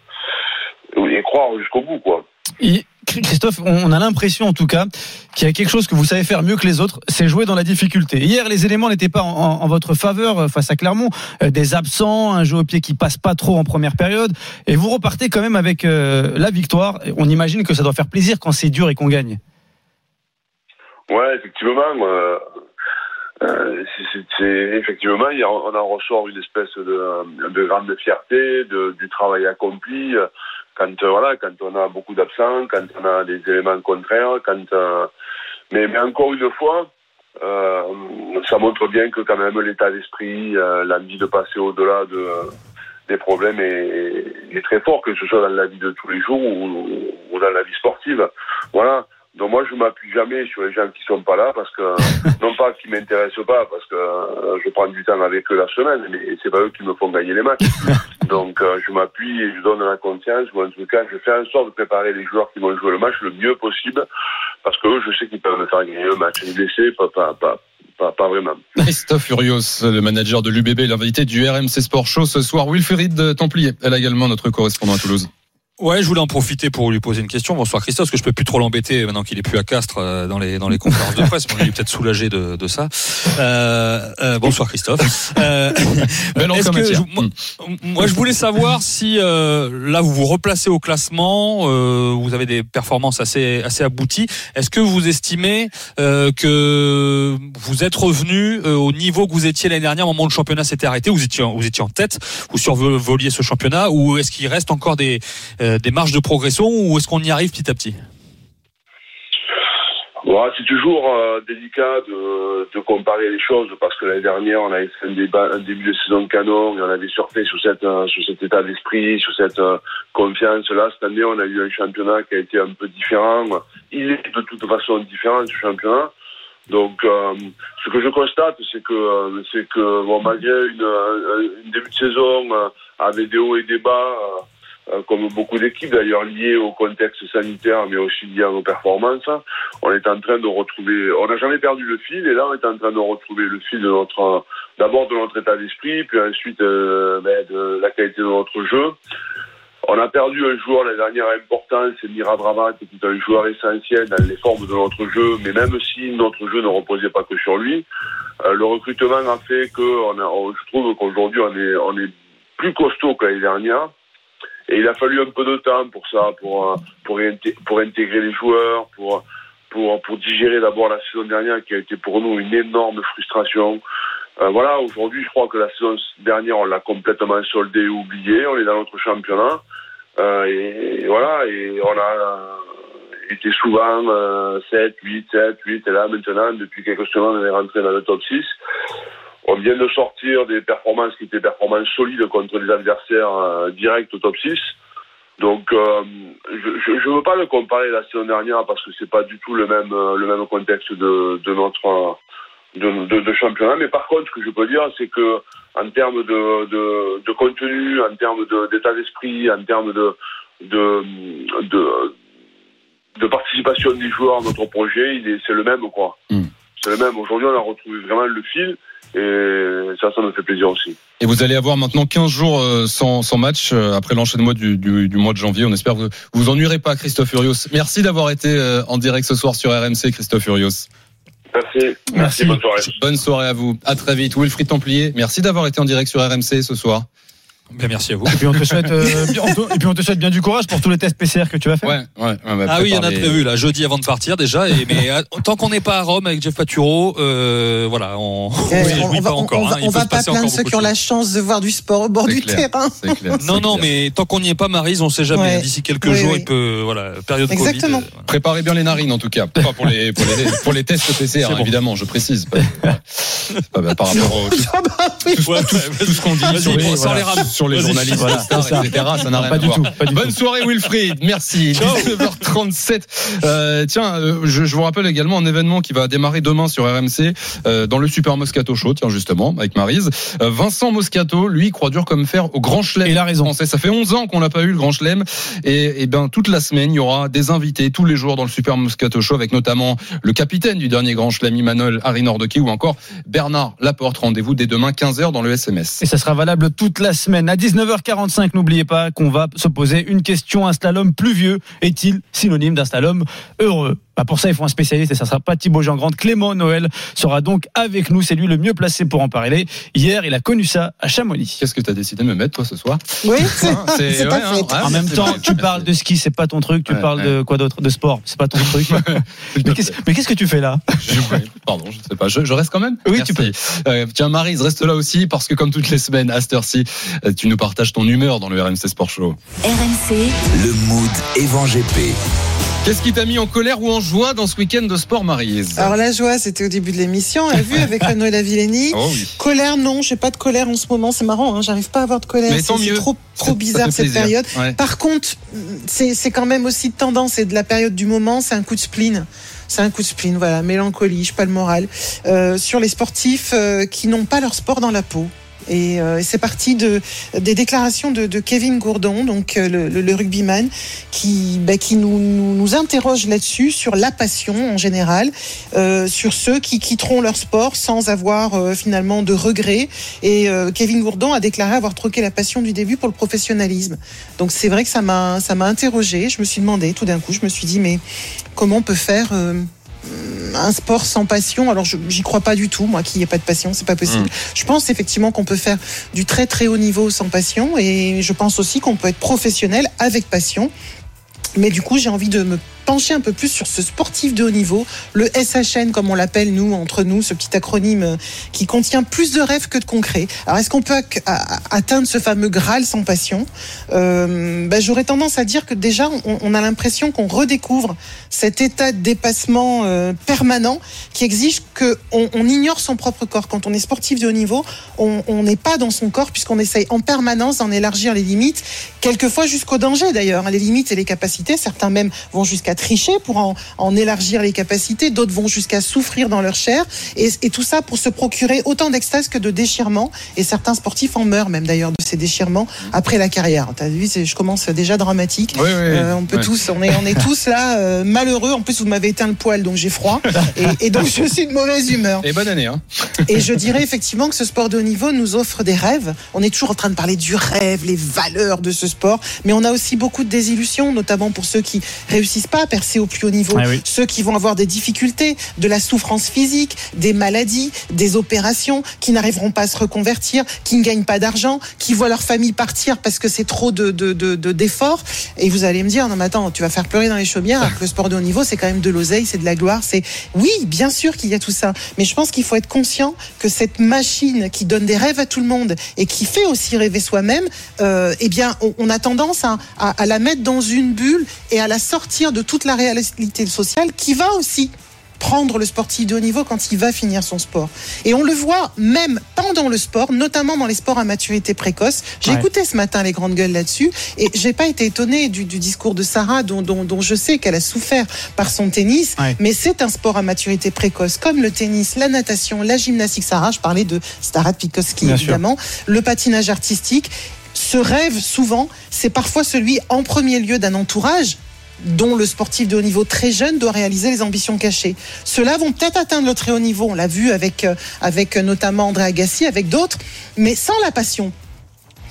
et croire jusqu'au bout, quoi. Christophe, on a l'impression en tout cas qu'il y a quelque chose que vous savez faire mieux que les autres, c'est jouer dans la difficulté. Hier, les éléments n'étaient pas en, votre faveur euh, face à Clermont, Euh, des absents, un jeu au pied qui passe pas trop en première période, et vous repartez quand même avec euh, la victoire. On imagine que ça doit faire plaisir quand c'est dur et qu'on gagne. Ouais, effectivement. effectivement, on en ressort une espèce de, de grande fierté de, du travail accompli. Quand euh, voilà, quand on a beaucoup d'absents, quand on a des éléments contraires, quand euh, mais, mais encore une fois, euh, ça montre bien que quand même l'état d'esprit, euh, l'envie de passer au-delà de des problèmes est, est très fort, que ce soit dans la vie de tous les jours ou, ou dans la vie sportive. Voilà. Donc moi, je m'appuie jamais sur les gens qui sont pas là parce que non pas qu'ils m'intéressent pas parce que euh, je prends du temps avec eux la semaine, mais c'est pas eux qui me font gagner les matchs. Donc euh, je m'appuie et je donne la confiance. Ou en tout cas, je fais en sorte de préparer les joueurs qui vont jouer le match le mieux possible parce que eux, je sais qu'ils peuvent me faire gagner le match. Les blessés, pas pas pas. Pas, pas vraiment. Christophe Furios, le manager de l'UBB, l'invité du RMC Sport Show ce soir. Wilfried Templier, elle a également notre correspondant à Toulouse. Ouais, je voulais en profiter pour lui poser une question. Bonsoir Christophe, parce que je peux plus trop l'embêter maintenant qu'il est plus à Castres euh, dans les dans les conférences de presse. il est peut-être soulagé de, de ça. Euh, euh, bonsoir Christophe. Euh, que je, moi, moi, je voulais savoir si euh, là vous vous replacez au classement, euh, vous avez des performances assez assez abouties. Est-ce que vous estimez que vous êtes revenu au niveau que vous étiez l'année dernière au moment où le championnat s'était arrêté? Vous étiez vous étiez en tête, vous survoliez ce championnat, ou est-ce qu'il reste encore des des marges de progression ou est-ce qu'on y arrive petit à petit Ouais, c'est toujours euh, délicat de, comparer les choses parce que l'année dernière, on avait fait un, début de saison canon et on avait surfé sur, cette, euh, sur cet état d'esprit, sur cette euh, confiance-là. Cette année, on a eu un championnat qui a été un peu différent. Il est de toute façon différent, ce championnat. Donc, euh, ce que je constate, c'est que, c'est que bon, malgré une, une, début de saison avec des hauts et des bas, euh, comme beaucoup d'équipes d'ailleurs liées au contexte sanitaire, mais aussi liées à nos performances. On est en train de retrouver, on n'a jamais perdu le fil, et là on est en train de retrouver le fil de notre, d'abord de notre état d'esprit, puis ensuite euh, ben, de la qualité de notre jeu. On a perdu un joueur la dernière important, c'est Mira Brava, qui est un joueur essentiel dans les formes de notre jeu, mais même si notre jeu ne reposait pas que sur lui, euh, le recrutement a fait que on a, je trouve qu'aujourd'hui on est, on est plus costaud que l'année dernière. Et il a fallu un peu de temps pour ça, pour, euh, pour, pour intégrer les joueurs, pour, pour, pour digérer d'abord la saison dernière qui a été pour nous une énorme frustration. Euh, voilà, aujourd'hui, je crois que la saison dernière, on l'a complètement soldé et oublié. On est dans notre championnat. Euh, et, voilà, et on a euh, été souvent euh, 7, 8, 7, 8. Et là, maintenant, depuis quelques semaines, on est rentré dans le top 6. On vient de sortir des performances qui étaient performances solides contre les adversaires euh, directs au top 6. Donc, euh, je ne veux pas le comparer la saison dernière parce que c'est pas du tout le même euh, le même contexte de, notre championnat. Mais par contre, ce que je peux dire, c'est que en termes de, contenu, en termes d'état d'esprit, en termes de participation des joueurs à notre projet, c'est le même quoi. Mm. C'est le même. Aujourd'hui, on a retrouvé vraiment le fil. Et ça, ça me fait plaisir aussi. Et vous allez avoir maintenant 15 jours euh, sans, sans match euh, après l'enchaînement du, du, du, mois de janvier. On espère que vous vous ennuierez pas, Christophe Furios. Merci d'avoir été euh, en direct ce soir sur RMC, Christophe Furios. Merci. Merci. Bonne soirée. Bonne soirée à vous. À très vite. Wilfried Templier, merci d'avoir été en direct sur RMC ce soir. Bien, merci à vous. Et puis on te souhaite, euh, bien, et puis on te souhaite bien du courage pour tous les tests PCR que tu vas faire. Ouais, ouais. ouais ah oui, il y en a prévu là, jeudi avant de partir déjà. Et, mais tant qu'on n'est pas à Rome avec Jeff Paturo, euh, voilà, on. Eh, on, on, va, encore, on, va, hein, on va pas plaindre ceux qui ont la chance de voir du sport au bord du clair, terrain. Clair, non, non, mais tant qu'on n'y est pas, Marise, on sait jamais. Ouais. D'ici quelques oui, jours, oui. il peut, voilà, période Exactement. Covid. Euh, Préparez bien les narines en tout cas, pas pour les pour les pour les tests PCR bon. évidemment, je précise. Pas, bah, par rapport au tout, tout, tout, ce qu'on dit sur les, voilà, sur les journalistes. Voilà stars, ça. etc. Ça n'a rien pas à du voir. tout, pas du Bonne tout. soirée Wilfried, merci. 19h37. Euh, tiens, euh, je, je, vous rappelle également un événement qui va démarrer demain sur RMC euh, dans le Super Moscato Show, tiens justement, avec Marise. Euh, Vincent Moscato, lui, croit dur comme fer au Grand Chelem. Il a raison. Français. Ça fait 11 ans qu'on n'a pas eu le Grand Chelem. Et, et ben toute la semaine, il y aura des invités tous les jours dans le Super Moscato Show, avec notamment le capitaine du dernier Grand Chelem, Emmanuel Harry Nordoki, ou encore Bernard Laporte. Rendez-vous dès demain 15h dans le SMS. Et ça sera valable toute la semaine. À 19h45, n'oubliez pas qu'on va se poser une question. Un slalom pluvieux est-il synonyme d'un slalom heureux? Bah pour ça, il faut un spécialiste et ça sera pas Thibaut Jean-Grande. Clément Noël sera donc avec nous. C'est lui le mieux placé pour en parler. Hier, il a connu ça à Chamonix. Qu'est-ce que tu as décidé de me mettre, toi, ce soir? Oui, c'est Hein, c'est- ouais, hein, ouais, En même temps, tu parles de ski, c'est pas ton truc. Tu Ouais, parles de quoi d'autre? De sport, c'est pas ton truc. mais qu'est-ce que tu fais là? Je- Pardon, je sais pas. Je, je reste quand même Oui, Merci. tu peux. Euh, tiens, Marise, reste là aussi parce que comme toutes les semaines, à cette heure-ci, euh, tu nous partages ton humeur dans le RMC Sport Show. RMC, Le mood Evan GP. Qu'est-ce qui t'a mis en colère ou en joie dans ce week-end de sport, Marise Alors la joie, c'était au début de l'émission, on a vu avec Renaud et Lavillenie. Oh oui. Colère, non, j'ai pas de colère en ce moment. C'est marrant, hein, j'arrive pas à avoir de colère. Mais C'est- tant mieux. trop, trop bizarre cette plaisir. période. Ouais. Par contre, c'est c'est quand même aussi de tendance et de la période du moment. C'est un coup de spleen. C'est un coup de spleen, voilà, mélancolie, je pas le moral. Euh, sur les sportifs euh, qui n'ont pas leur sport dans la peau. Et euh, c'est parti de, des déclarations de, Kevin Gourdon, donc euh, le, rugbyman, qui, bah, qui nous, nous, interroge là-dessus, sur la passion en général, euh, sur ceux qui quitteront leur sport sans avoir finalement de regrets. Et Kevin Gourdon a déclaré avoir troqué la passion du début pour le professionnalisme. Donc c'est vrai que ça m'a interrogé. Je me suis demandé tout d'un coup, je me suis dit mais comment on peut faire un sport sans passion Alors je j'y crois pas du tout, moi qui n'ai pas de passion, c'est pas possible. Mm. Je pense effectivement qu'on peut faire du très très haut niveau sans passion et je pense aussi qu'on peut être professionnel avec passion. Mais du coup, j'ai envie de me pencher un peu plus sur ce sportif de haut niveau, le SHN comme on l'appelle nous entre nous, ce petit acronyme euh, qui contient plus de rêves que de concret. Alors est-ce qu'on peut atteindre ce fameux Graal sans passion? Euh, ben, J'aurais tendance à dire que déjà on, a l'impression qu'on redécouvre cet état de dépassement euh, permanent qui exige que on, ignore son propre corps. Quand on est sportif de haut niveau, on on n'est pas dans son corps puisqu'on essaye en permanence d'en élargir les limites, quelquefois jusqu'au danger d'ailleurs. hein, Les limites et les capacités, certains même vont jusqu'à tricher pour en, en élargir les capacités, d'autres vont jusqu'à souffrir dans leur chair, et, et tout ça pour se procurer autant d'extase que de déchirements. Et certains sportifs en meurent même d'ailleurs de ces déchirements après la carrière. T'as vu, je commence déjà dramatique. Oui, oui, Euh, on peut tous, on est, on est tous là euh, malheureux. En plus, vous m'avez éteint le poil, donc j'ai froid, et, et donc je suis de mauvaise humeur. Et bonne année, hein Et je dirais effectivement que ce sport de haut niveau nous offre des rêves. On est toujours en train de parler du rêve, les valeurs de ce sport, mais on a aussi beaucoup de désillusions, notamment pour ceux qui réussissent pas percer au plus haut niveau, Ah oui. ceux qui vont avoir des difficultés, de la souffrance physique, des maladies, des opérations, qui n'arriveront pas à se reconvertir, qui ne gagnent pas d'argent, qui voient leur famille partir parce que c'est trop de de- de- de- d'efforts. Et vous allez me dire, non mais attends, tu vas faire pleurer dans les chaumières, alors que le sport de haut niveau, c'est quand même de l'oseille, c'est de la gloire, c'est oui, bien sûr qu'il y a tout ça, mais je pense qu'il faut être conscient que cette machine qui donne des rêves à tout le monde et qui fait aussi rêver soi-même, euh, eh bien, on, on a tendance à, à- à la mettre dans une bulle et à la sortir de toute la réalité sociale qui va aussi prendre le sportif de haut niveau quand il va finir son sport. Et on le voit même pendant le sport, notamment dans les sports à maturité précoce. J'ai Ouais. écouté ce matin les grandes gueules là-dessus et j'ai pas été étonné du, du discours de Sarah dont, dont, dont je sais qu'elle a souffert par son tennis. Ouais. Mais c'est un sport à maturité précoce comme le tennis, la natation, la gymnastique. Sarah, je parlais de Starat Bien sûr. évidemment, le patinage artistique. Ce rêve, souvent, c'est parfois celui en premier lieu d'un entourage dont le sportif de haut niveau très jeune doit réaliser les ambitions cachées. Ceux-là vont peut-être atteindre le très haut niveau, on l'a vu avec, euh, avec euh, notamment André Agassi, avec d'autres, mais sans la passion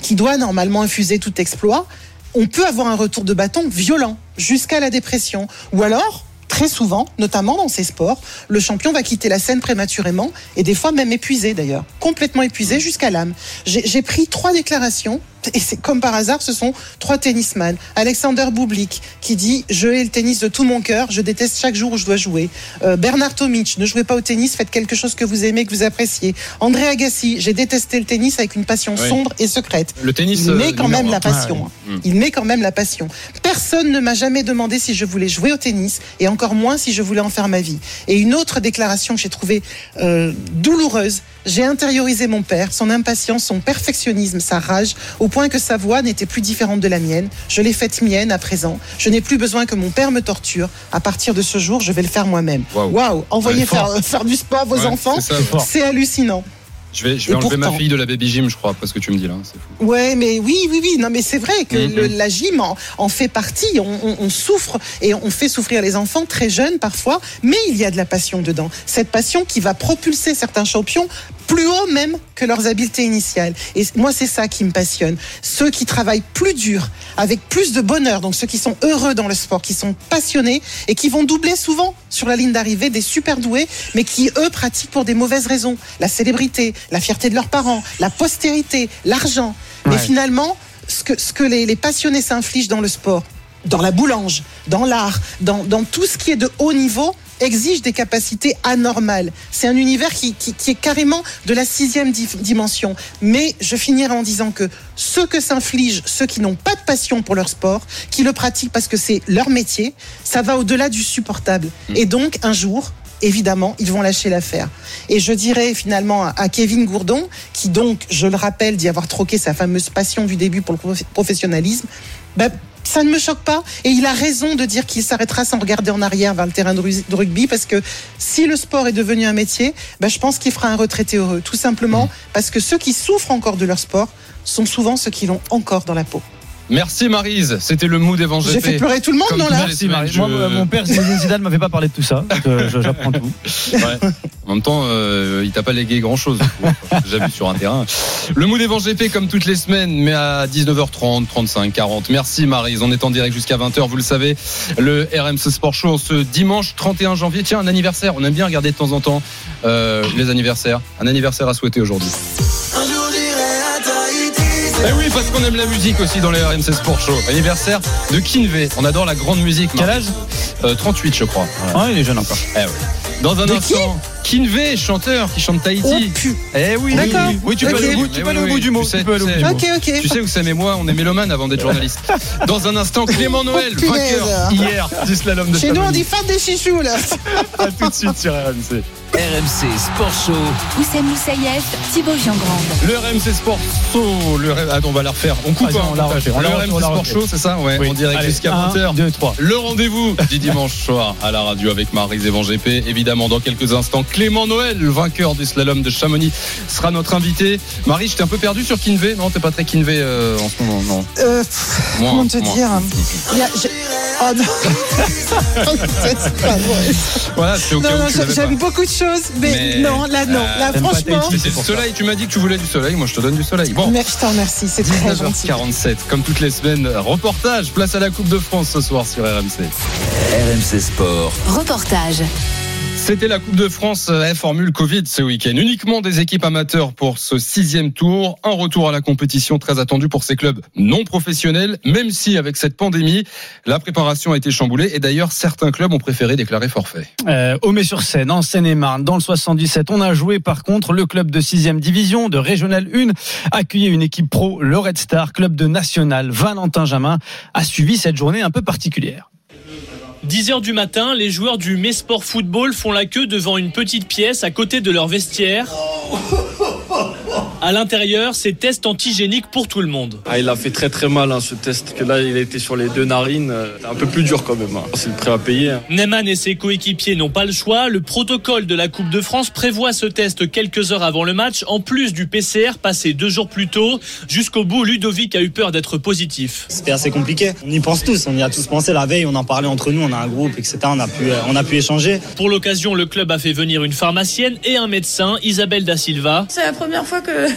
qui doit normalement infuser tout exploit, on peut avoir un retour de bâton violent jusqu'à la dépression. Ou alors, très souvent, notamment dans ces sports, le champion va quitter la scène prématurément et des fois même épuisé d'ailleurs, complètement épuisé jusqu'à l'âme. J'ai pris trois déclarations et c'est comme par hasard, ce sont trois tennisman. Alexander Bublik qui dit je hais le tennis de tout mon cœur, je déteste chaque jour où je dois jouer. Euh, Bernard Tomic, ne jouez pas au tennis, faites quelque chose que vous aimez, que vous appréciez. André Agassi, j'ai détesté le tennis avec une passion Oui. sombre et secrète. Le tennis. Il euh, met quand numéro même la passion. Ouais. hein. Il met quand même la passion. Personne ne m'a jamais demandé si je voulais jouer au tennis et encore moins si je voulais en faire ma vie. Et une autre déclaration que j'ai trouvée euh, douloureuse. J'ai intériorisé mon père, son impatience, son perfectionnisme, sa rage, au point que sa voix n'était plus différente de la mienne. Je l'ai faite mienne à présent. Je n'ai plus besoin que mon père me torture. À partir de ce jour, je vais le faire moi-même. Waouh. Waouh Envoyez Ouais, fort. faire, du sport à vos Ouais, enfants, c'est hallucinant. Je vais, je vais enlever ma fille de la baby gym, je crois, parce que tu me dis là. Fou. Ouais, mais oui, oui, oui. Non, mais c'est vrai que Mhm. le- la gym en, en fait partie. On, on- on souffre et on fait souffrir les enfants très jeunes parfois, mais il y a de la passion dedans. Cette passion qui va propulser certains champions plus haut même que leurs habiletés initiales. Et moi, c'est ça qui me passionne. Ceux qui travaillent plus dur, avec plus de bonheur, donc ceux qui sont heureux dans le sport, qui sont passionnés et qui vont doubler souvent sur la ligne d'arrivée des super doués, mais qui, eux, pratiquent pour des mauvaises raisons. La célébrité, la fierté de leurs parents, la postérité, l'argent. Mais Ouais. finalement, ce que, ce que les, les passionnés s'infligent dans le sport, dans la boulange, dans l'art, dans, dans tout ce qui est de haut niveau, exige des capacités anormales. C'est un univers qui, qui, qui est carrément de la sixième di- dimension. Mais je finirai en disant que ceux que s'infligent, ceux qui n'ont pas de passion pour leur sport, qui le pratiquent parce que c'est leur métier, ça va au-delà du supportable. Et donc, un jour, évidemment, ils vont lâcher l'affaire. Et je dirais finalement à- Kevin Gourdon, qui donc, je le rappelle, d'y avoir troqué sa fameuse passion du début pour le prof- professionnalisme, ben, ça ne me choque pas. Et il a raison de dire qu'il s'arrêtera sans regarder en arrière vers le terrain de ru- de rugby, parce que si le sport est devenu un métier, ben, je pense qu'il fera un retraité heureux. Tout simplement parce que ceux qui souffrent encore de leur sport sont souvent ceux qui l'ont encore dans la peau. Merci Marise, c'était le mood évangile. J'ai fait pleurer tout le monde, Comme non, là les Merci, Marie. semaines, Moi, je- mon père Zinedine Zidane m'avait pas parlé de tout ça. J'apprends tout. Ouais. En même temps, euh, il t'a pas légué grand chose. J'ai vu sur un terrain. Le mood Vent GP comme toutes les semaines, mais à 19h30, 35, 40. Merci Marise. On est en direct jusqu'à 20h, vous le savez. Le RMC Sport Show ce dimanche 31 janvier. Tiens, un anniversaire. On aime bien regarder de temps en temps euh, les anniversaires. Un anniversaire à souhaiter aujourd'hui. Eh oui, parce qu'on aime la musique aussi dans les RMC Sport Show. Anniversaire de Kinvey. On adore la grande musique. Quel Maryse. Euh, 38, je crois. Voilà. Ah, il est jeune encore. Eh oui. Dans un De instant, Kinvey, chanteur qui chante Tahiti. Oh, pu- Eh oui, D'accord. oui, tu peux Ok. aller au bout, tu peux aller au bout du mot. Tu sais, Tu. Ok, ok. Tu sais, vous savez, moi, on est mélomane avant d'être journaliste. Dans un instant, Clément Noël, vainqueur hier du slalom de Chez nous, on dit fan des chichous, là. À tout de suite sur RMC. RMC Sport Show. Oussem Moussaïef, Thibaut Giangrande. Le RMC Sport Show. Le... Attends, on va la refaire. On coupe hein, on la montage. refait, on Le la refait, RMC on la Sport refait. Show, c'est ça? Ouais, Oui. en direct jusqu'à un, 20h. deux, trois. Le rendez-vous du dimanche soir à la radio avec Marie Zévan GP. Évidemment, dans quelques instants, Clément Noël, le vainqueur du slalom de Chamonix, sera notre invité. Marie, je t'ai un peu perdu sur Kinvey. Non, t'es pas très Kinvey euh, en ce moment. Non. Euh, pff, comment te moi. dire y a- j'ai- Oh non. C'est pas vrai. Voilà, c'est au cas Non, non, où j'aime pas. beaucoup de mais, Mais- non, là, non. Euh, Là, franchement. C'est du soleil, tu m'as dit que tu voulais du soleil, moi je te donne du soleil. Bon, Mais je t'en remercie, c'est très gentil. 19h47, comme toutes les semaines, reportage, place à la Coupe de France ce soir sur RMC. RMC Sport. Reportage. C'était la Coupe de France euh, Formule Covid ce week-end. Uniquement des équipes amateurs pour ce sixième tour. Un retour à la compétition très attendu pour ces clubs non professionnels, même si avec cette pandémie, la préparation a été chamboulée. Et d'ailleurs, certains clubs ont préféré déclarer forfait. Euh, Aumé-sur-Seine, en Seine-et-Marne, dans le 77, on a joué par contre le club de 6 division de Régional 1, accueillait une équipe pro, le Red Star, club de National. Valentin Jamin a suivi cette journée un peu particulière. 10h du matin, les joueurs du Mesport Football font la queue devant une petite pièce à côté de leur vestiaire. À l'intérieur, c'est test antigénique pour tout le monde. Ah, il a fait très très mal hein, ce test, que là il a été sur les deux narines, euh, c'est un peu plus dur quand même. hein. C'est le prêt à payer. hein. Neyman et ses coéquipiers n'ont pas le choix. Le protocole de la Coupe de France prévoit ce test quelques heures avant le match, en plus du PCR passé deux jours plus tôt. Jusqu'au bout, Ludovic a eu peur d'être positif. C'était assez compliqué. On y pense tous, on y a tous pensé la veille, on en parlait entre nous, on a un groupe, etc. On a pu, on a pu échanger. Pour l'occasion, le club a fait venir une pharmacienne et un médecin, Isabelle Da Silva. C'est la première fois que,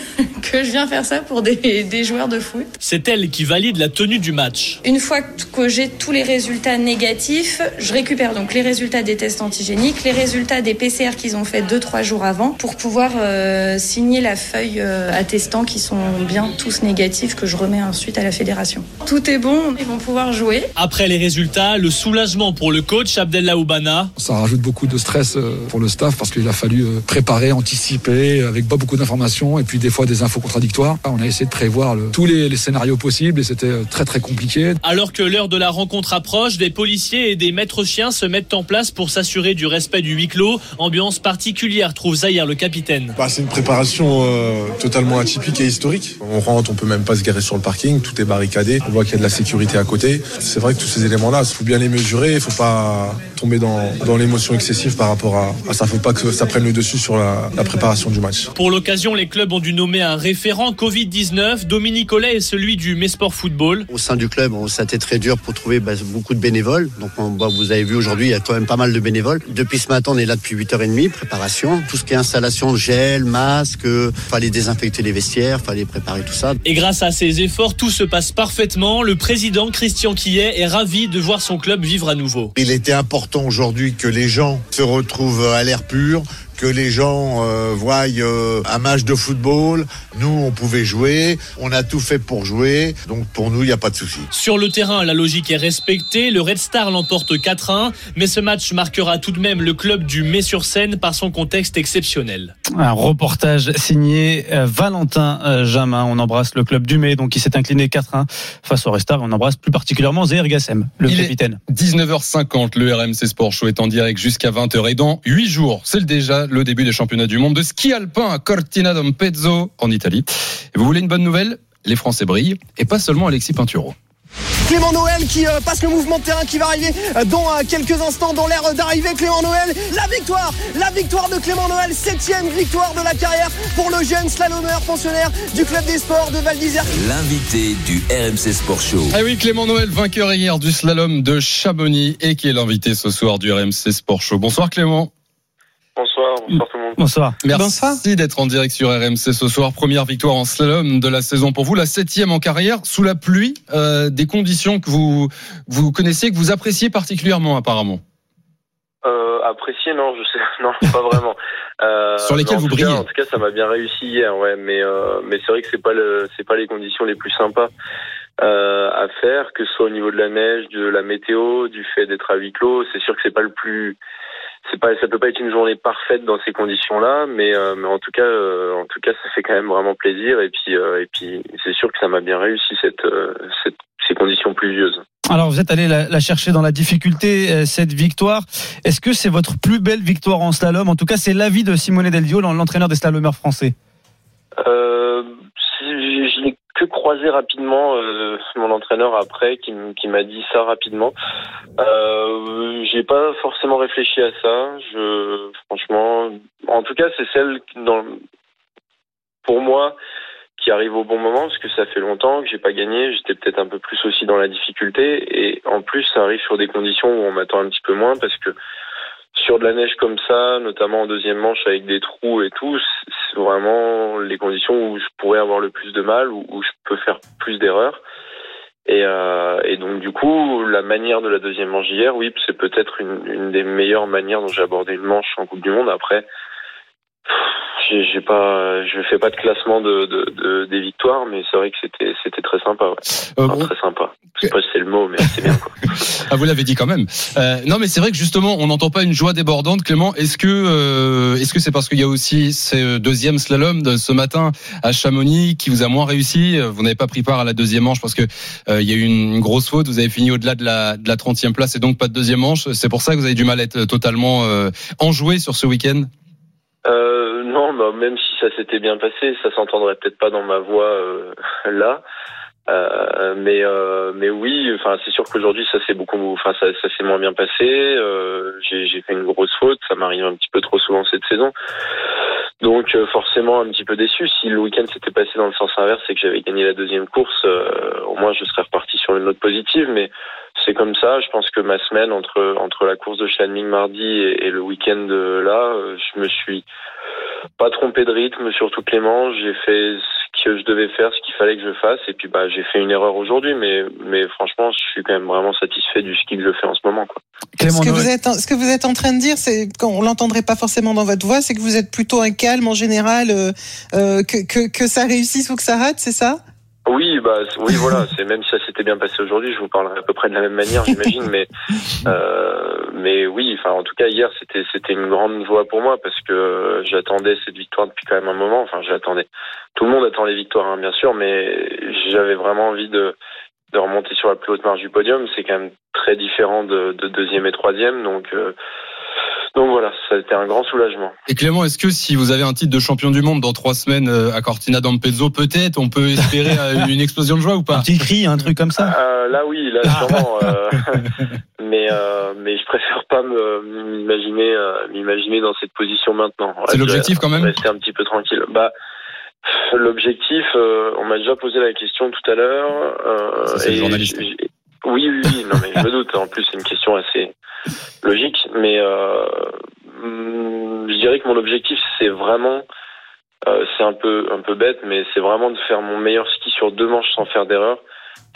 que je viens faire ça pour des, des joueurs de foot. C'est elle qui valide la tenue du match. Une fois que j'ai tous les résultats négatifs, je récupère donc les résultats des tests antigéniques, les résultats des PCR qu'ils ont fait 2-3 jours avant pour pouvoir euh, signer la feuille euh, attestant qu'ils sont bien tous négatifs que je remets ensuite à la fédération. Tout est bon, ils vont pouvoir jouer. Après les résultats, le soulagement pour le coach Abdellah Oubana. Ça rajoute beaucoup de stress euh, pour le staff parce qu'il a fallu préparer, anticiper avec pas beaucoup d'informations et puis des fois des infos contradictoires. On a essayé de prévoir le- tous les, les scénarios possibles et c'était euh, très très compliqué. Alors que l'heure de la rencontre approche, des policiers et des maîtres chiens se mettent en place pour s'assurer du respect du huis clos. Ambiance particulière, trouve Zahir le capitaine. Bah, c'est une préparation euh, totalement atypique et historique. On rentre, on peut même pas se garer sur le parking, tout est barricadé. On voit qu'il y a de la sécurité à côté. C'est vrai que tous ces éléments-là, il faut bien les mesurer. Il faut pas tomber dans, dans l'émotion excessive par rapport à, à ça. Faut pas que ça prenne le dessus sur la, la préparation du match. Pour l'occasion, les clubs ont dû nommer un référent Covid-19. Dominique Collet est celui du Mesport Football. Au sein du club, on- ça a été très dur pour trouver bah, beaucoup de bénévoles. Donc, on- bah, vous avez vu aujourd'hui, il y a quand même pas mal de bénévoles. Depuis ce matin, on est là depuis 8h30, préparation. Tout ce qui est installation gel, masque, fallait désinfecter les vestiaires, fallait préparer tout ça. Et grâce à ces efforts, tout se passe parfaitement. Le président Christian Quillet est ravi de voir son club vivre à nouveau. Il était important aujourd'hui que les gens se retrouvent à l'air pur, que les gens euh, voient euh, un match de football. Nous, on pouvait jouer, on a tout fait pour jouer, donc pour nous, il n'y a pas de souci. Sur le terrain, la logique est respectée. Le Red Star l'emporte 4-1, mais ce match marquera tout de même le club du Mai-sur-Seine par son contexte exceptionnel. Un reportage signé euh, Valentin Jamin. On embrasse le club du Mai, donc qui s'est incliné 4-1 face au Red Star. On embrasse plus particulièrement Zéher Gassem, le Il est capitaine. 19h50, le RMC Sport Show est en direct jusqu'à 20h et dans 8 jours, c'est déjà le début des championnats du monde de ski alpin à Cortina d'Ampezzo en Italie. Et vous voulez une bonne nouvelle? Les Français brillent et pas seulement Alexis Pinturo. Clément Noël qui euh, passe le mouvement de terrain qui va arriver euh, dans euh, quelques instants dans l'air d'arrivée Clément Noël la victoire la victoire de Clément Noël septième victoire de la carrière pour le jeune slalomeur pensionnaire du club des sports de Val d'Isère L'invité du RMC Sport Show. Ah oui, Clément Noël, vainqueur hier du slalom de Chamonix et qui est l'invité ce soir du RMC Sport Show. Bonsoir Clément. Bonsoir, bonsoir tout le monde. Bonsoir. Merci d'être en direct sur RMC ce soir. Première victoire en slalom de la saison pour vous, la septième en carrière, sous la pluie, euh, des conditions que vous, vous connaissez, que vous appréciez particulièrement apparemment. Euh, apprécié, non, je sais, non, pas vraiment. Euh, Sur lesquelles vous cas- brillez. En tout cas, ça m'a bien réussi hier, ouais, mais euh, mais c'est vrai que c'est pas le, c'est pas les conditions les plus sympas euh, à faire, que ce soit au niveau de la neige, de la météo, du fait d'être à huis clos. C'est sûr que c'est pas le plus, c'est pas, ça peut pas être une journée parfaite dans ces conditions-là, mais euh, mais en tout cas, euh, en tout cas, ça fait quand même vraiment plaisir. Et puis euh, et puis c'est sûr que ça m'a bien réussi cette, cette ces conditions pluvieuses. Alors vous êtes allé la, la chercher dans la difficulté cette victoire. Est-ce que c'est votre plus belle victoire en slalom? En tout cas, c'est l'avis de Simone Deldio, l'entraîneur des slalomeurs français. Euh, si, je je l'ai que croisé rapidement euh, mon entraîneur après qui, m'a dit ça rapidement. Euh, j'ai pas forcément réfléchi à ça. Je franchement, en tout cas, c'est celle pour moi qui arrive au bon moment parce que ça fait longtemps que j'ai pas gagné. J'étais peut-être un peu plus aussi dans la difficulté et en plus ça arrive sur des conditions où on m'attend un petit peu moins parce que sur de la neige comme ça, notamment en deuxième manche avec des trous et tout, c'est vraiment les conditions où je pourrais avoir le plus de mal, où, je peux faire plus d'erreurs. Et, euh, et donc du coup, la manière de la deuxième manche hier, oui, c'est peut-être une, des meilleures manières dont j'ai abordé une manche en Coupe du Monde. Après, j'ai pas, je fais pas de classement de, de, de- des victoires, mais c'est vrai que c'était c'était très sympa. Ouais. Enfin, très sympa. Je sais pas si c'est le mot, mais c'est bien. Quoi. Ah, vous l'avez dit quand même. Euh, non, mais c'est vrai que justement, on n'entend pas une joie débordante, Clément. Est-ce que euh, est-ce que c'est parce qu'il y a aussi ce deuxième slalom de ce matin à Chamonix qui vous a moins réussi? Vous n'avez pas pris part à la deuxième manche parce que euh, il y a eu une, une grosse faute. Vous avez fini au-delà de la de la 30e place et donc pas de deuxième manche. C'est pour ça que vous avez du mal à être totalement euh, enjoué sur ce week-end? Euh, non, bah, même si ça s'était bien passé, ça s'entendrait peut-être pas dans ma voix euh, là. Euh, mais euh, mais oui, enfin c'est sûr qu'aujourd'hui ça s'est beaucoup, enfin ça, s'est moins bien passé. Euh, j'ai fait une grosse faute, ça m'arrive un petit peu trop souvent cette saison. Donc euh, forcément un petit peu déçu. Si le week-end s'était passé dans le sens inverse et que j'avais gagné la deuxième course, au moins je serais reparti sur une note positive. Mais c'est comme ça. Je pense que ma semaine entre entre la course de Schladming mardi et, et le week-end euh, là, euh, je me suis pas trompé de rythme sur toutes les manches. J'ai fait ce que je devais faire, ce qu'il fallait que je fasse. Et puis bah j'ai fait une erreur aujourd'hui, mais mais franchement je suis quand même vraiment satisfait du ski que je fais en ce moment. Quoi. Ce que, vous êtes, en- ce que vous êtes en train de dire, c'est qu'on l'entendrait pas forcément dans votre voix, c'est que vous êtes plutôt un calme en général, euh, euh, que, que, que ça réussisse ou que ça rate, c'est ça? Oui, bah oui, voilà. C'est même si ça s'était bien passé aujourd'hui, je vous parlerai à peu près de la même manière, j'imagine. mais euh, mais oui, enfin en tout cas hier c'était c'était une grande joie pour moi parce que j'attendais cette victoire depuis quand même un moment. Enfin j'attendais. Tout le monde attend les victoires, hein, bien sûr, mais j'avais vraiment envie de de remonter sur la plus haute marge du podium. C'est quand même très différent de, de deuxième et troisième, donc euh, donc voilà, ça a été un grand soulagement. Et Clément, est-ce que si vous avez un titre de champion du monde dans trois semaines euh, à Cortina d'Ampezzo, peut-être on peut espérer euh, une explosion de joie ou pas Un petit cri, un truc comme ça. Euh, là oui, là sûrement. euh, mais euh, mais je préfère pas m'imaginer euh, m'imaginer dans cette position maintenant. Ouais, C'est je l'objectif, quand même Rester un petit peu tranquille. Bah l'objectif, euh, on m'a déjà posé la question tout à l'heure. Euh, c'est le et journaliste. Oui, oui, oui, non mais je me doute. En plus, c'est une question assez logique, mais euh, je dirais que mon objectif, c'est vraiment euh, c'est un peu un peu bête, mais c'est vraiment de faire mon meilleur ski sur deux manches sans faire d'erreur.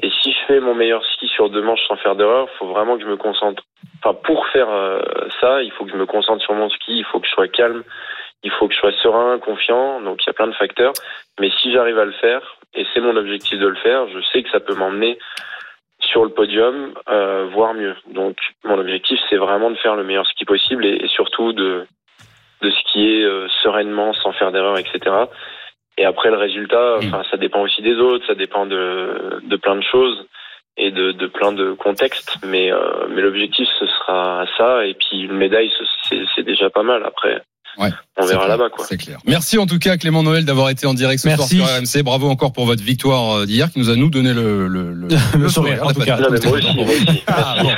Et si je fais mon meilleur ski sur deux manches sans faire d'erreur, il faut vraiment que je me concentre. Enfin, pour faire euh, ça, il faut que je me concentre sur mon ski, il faut que je sois calme, il faut que je sois serein, confiant. Donc il y a plein de facteurs. Mais si j'arrive à le faire, et c'est mon objectif de le faire, je sais que ça peut m'emmener sur le podium, euh, voire mieux. Donc mon objectif, c'est vraiment de faire le meilleur ski possible et, et surtout de, de skier euh, sereinement, sans faire d'erreur, etc. Et après le résultat, enfin ça dépend aussi des autres, ça dépend de, de plein de choses et de, de plein de contextes. Mais euh, mais l'objectif ce sera ça et puis une médaille ce- c'est c'est déjà pas mal. Après Ouais, on verra là-bas quoi. C'est clair. Merci en tout cas Clément Noël d'avoir été en direct ce Merci. soir sur RMC. Bravo encore pour votre victoire euh, d'hier qui nous a nous donné le le, le, sourire, en tout cas. Non, mais moi aussi, moi aussi. Ah, bon.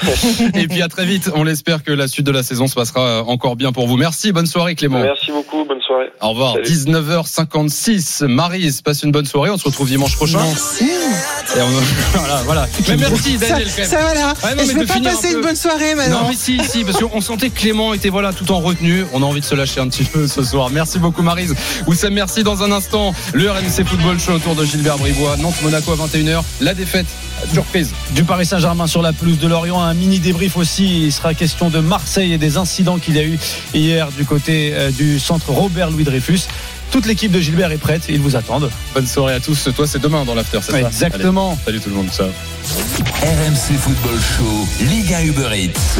Et puis à très vite. On l'espère que la suite de la saison se passera euh, encore bien pour vous. Merci. Bonne soirée Clément. Merci beaucoup, bonne soirée. Au revoir. Salut. 19h56. Marise, passe une bonne soirée. On se retrouve dimanche prochain. Et on... voilà, voilà. Mais merci Daniel. Ça va là. Ouais, non, Et je mais pas un passer peu. une bonne soirée maintenant. Non mais si si parce qu'on sentait que Clément était voilà tout en retenue. On a envie de se lâcher un petit peu ce soir. Merci beaucoup Marise. Oussam merci dans un instant. Le RMC Football Show autour de Gilbert Bribois. Nantes Monaco à 21h. La défaite surprise. du Paris Saint-Germain sur la pelouse de Lorient. Un mini débrief aussi. Il sera question de Marseille et des incidents qu'il y a eu hier du côté euh, du centre Robert Louis Dreyfus. Toute l'équipe de Gilbert est prête. Ils vous attendent. Bonne soirée à tous. Toi c'est demain dans l'after, c'est ça? Exactement. Allez, salut tout le monde. Ciao. RMC Football Show, Liga Uber Eats.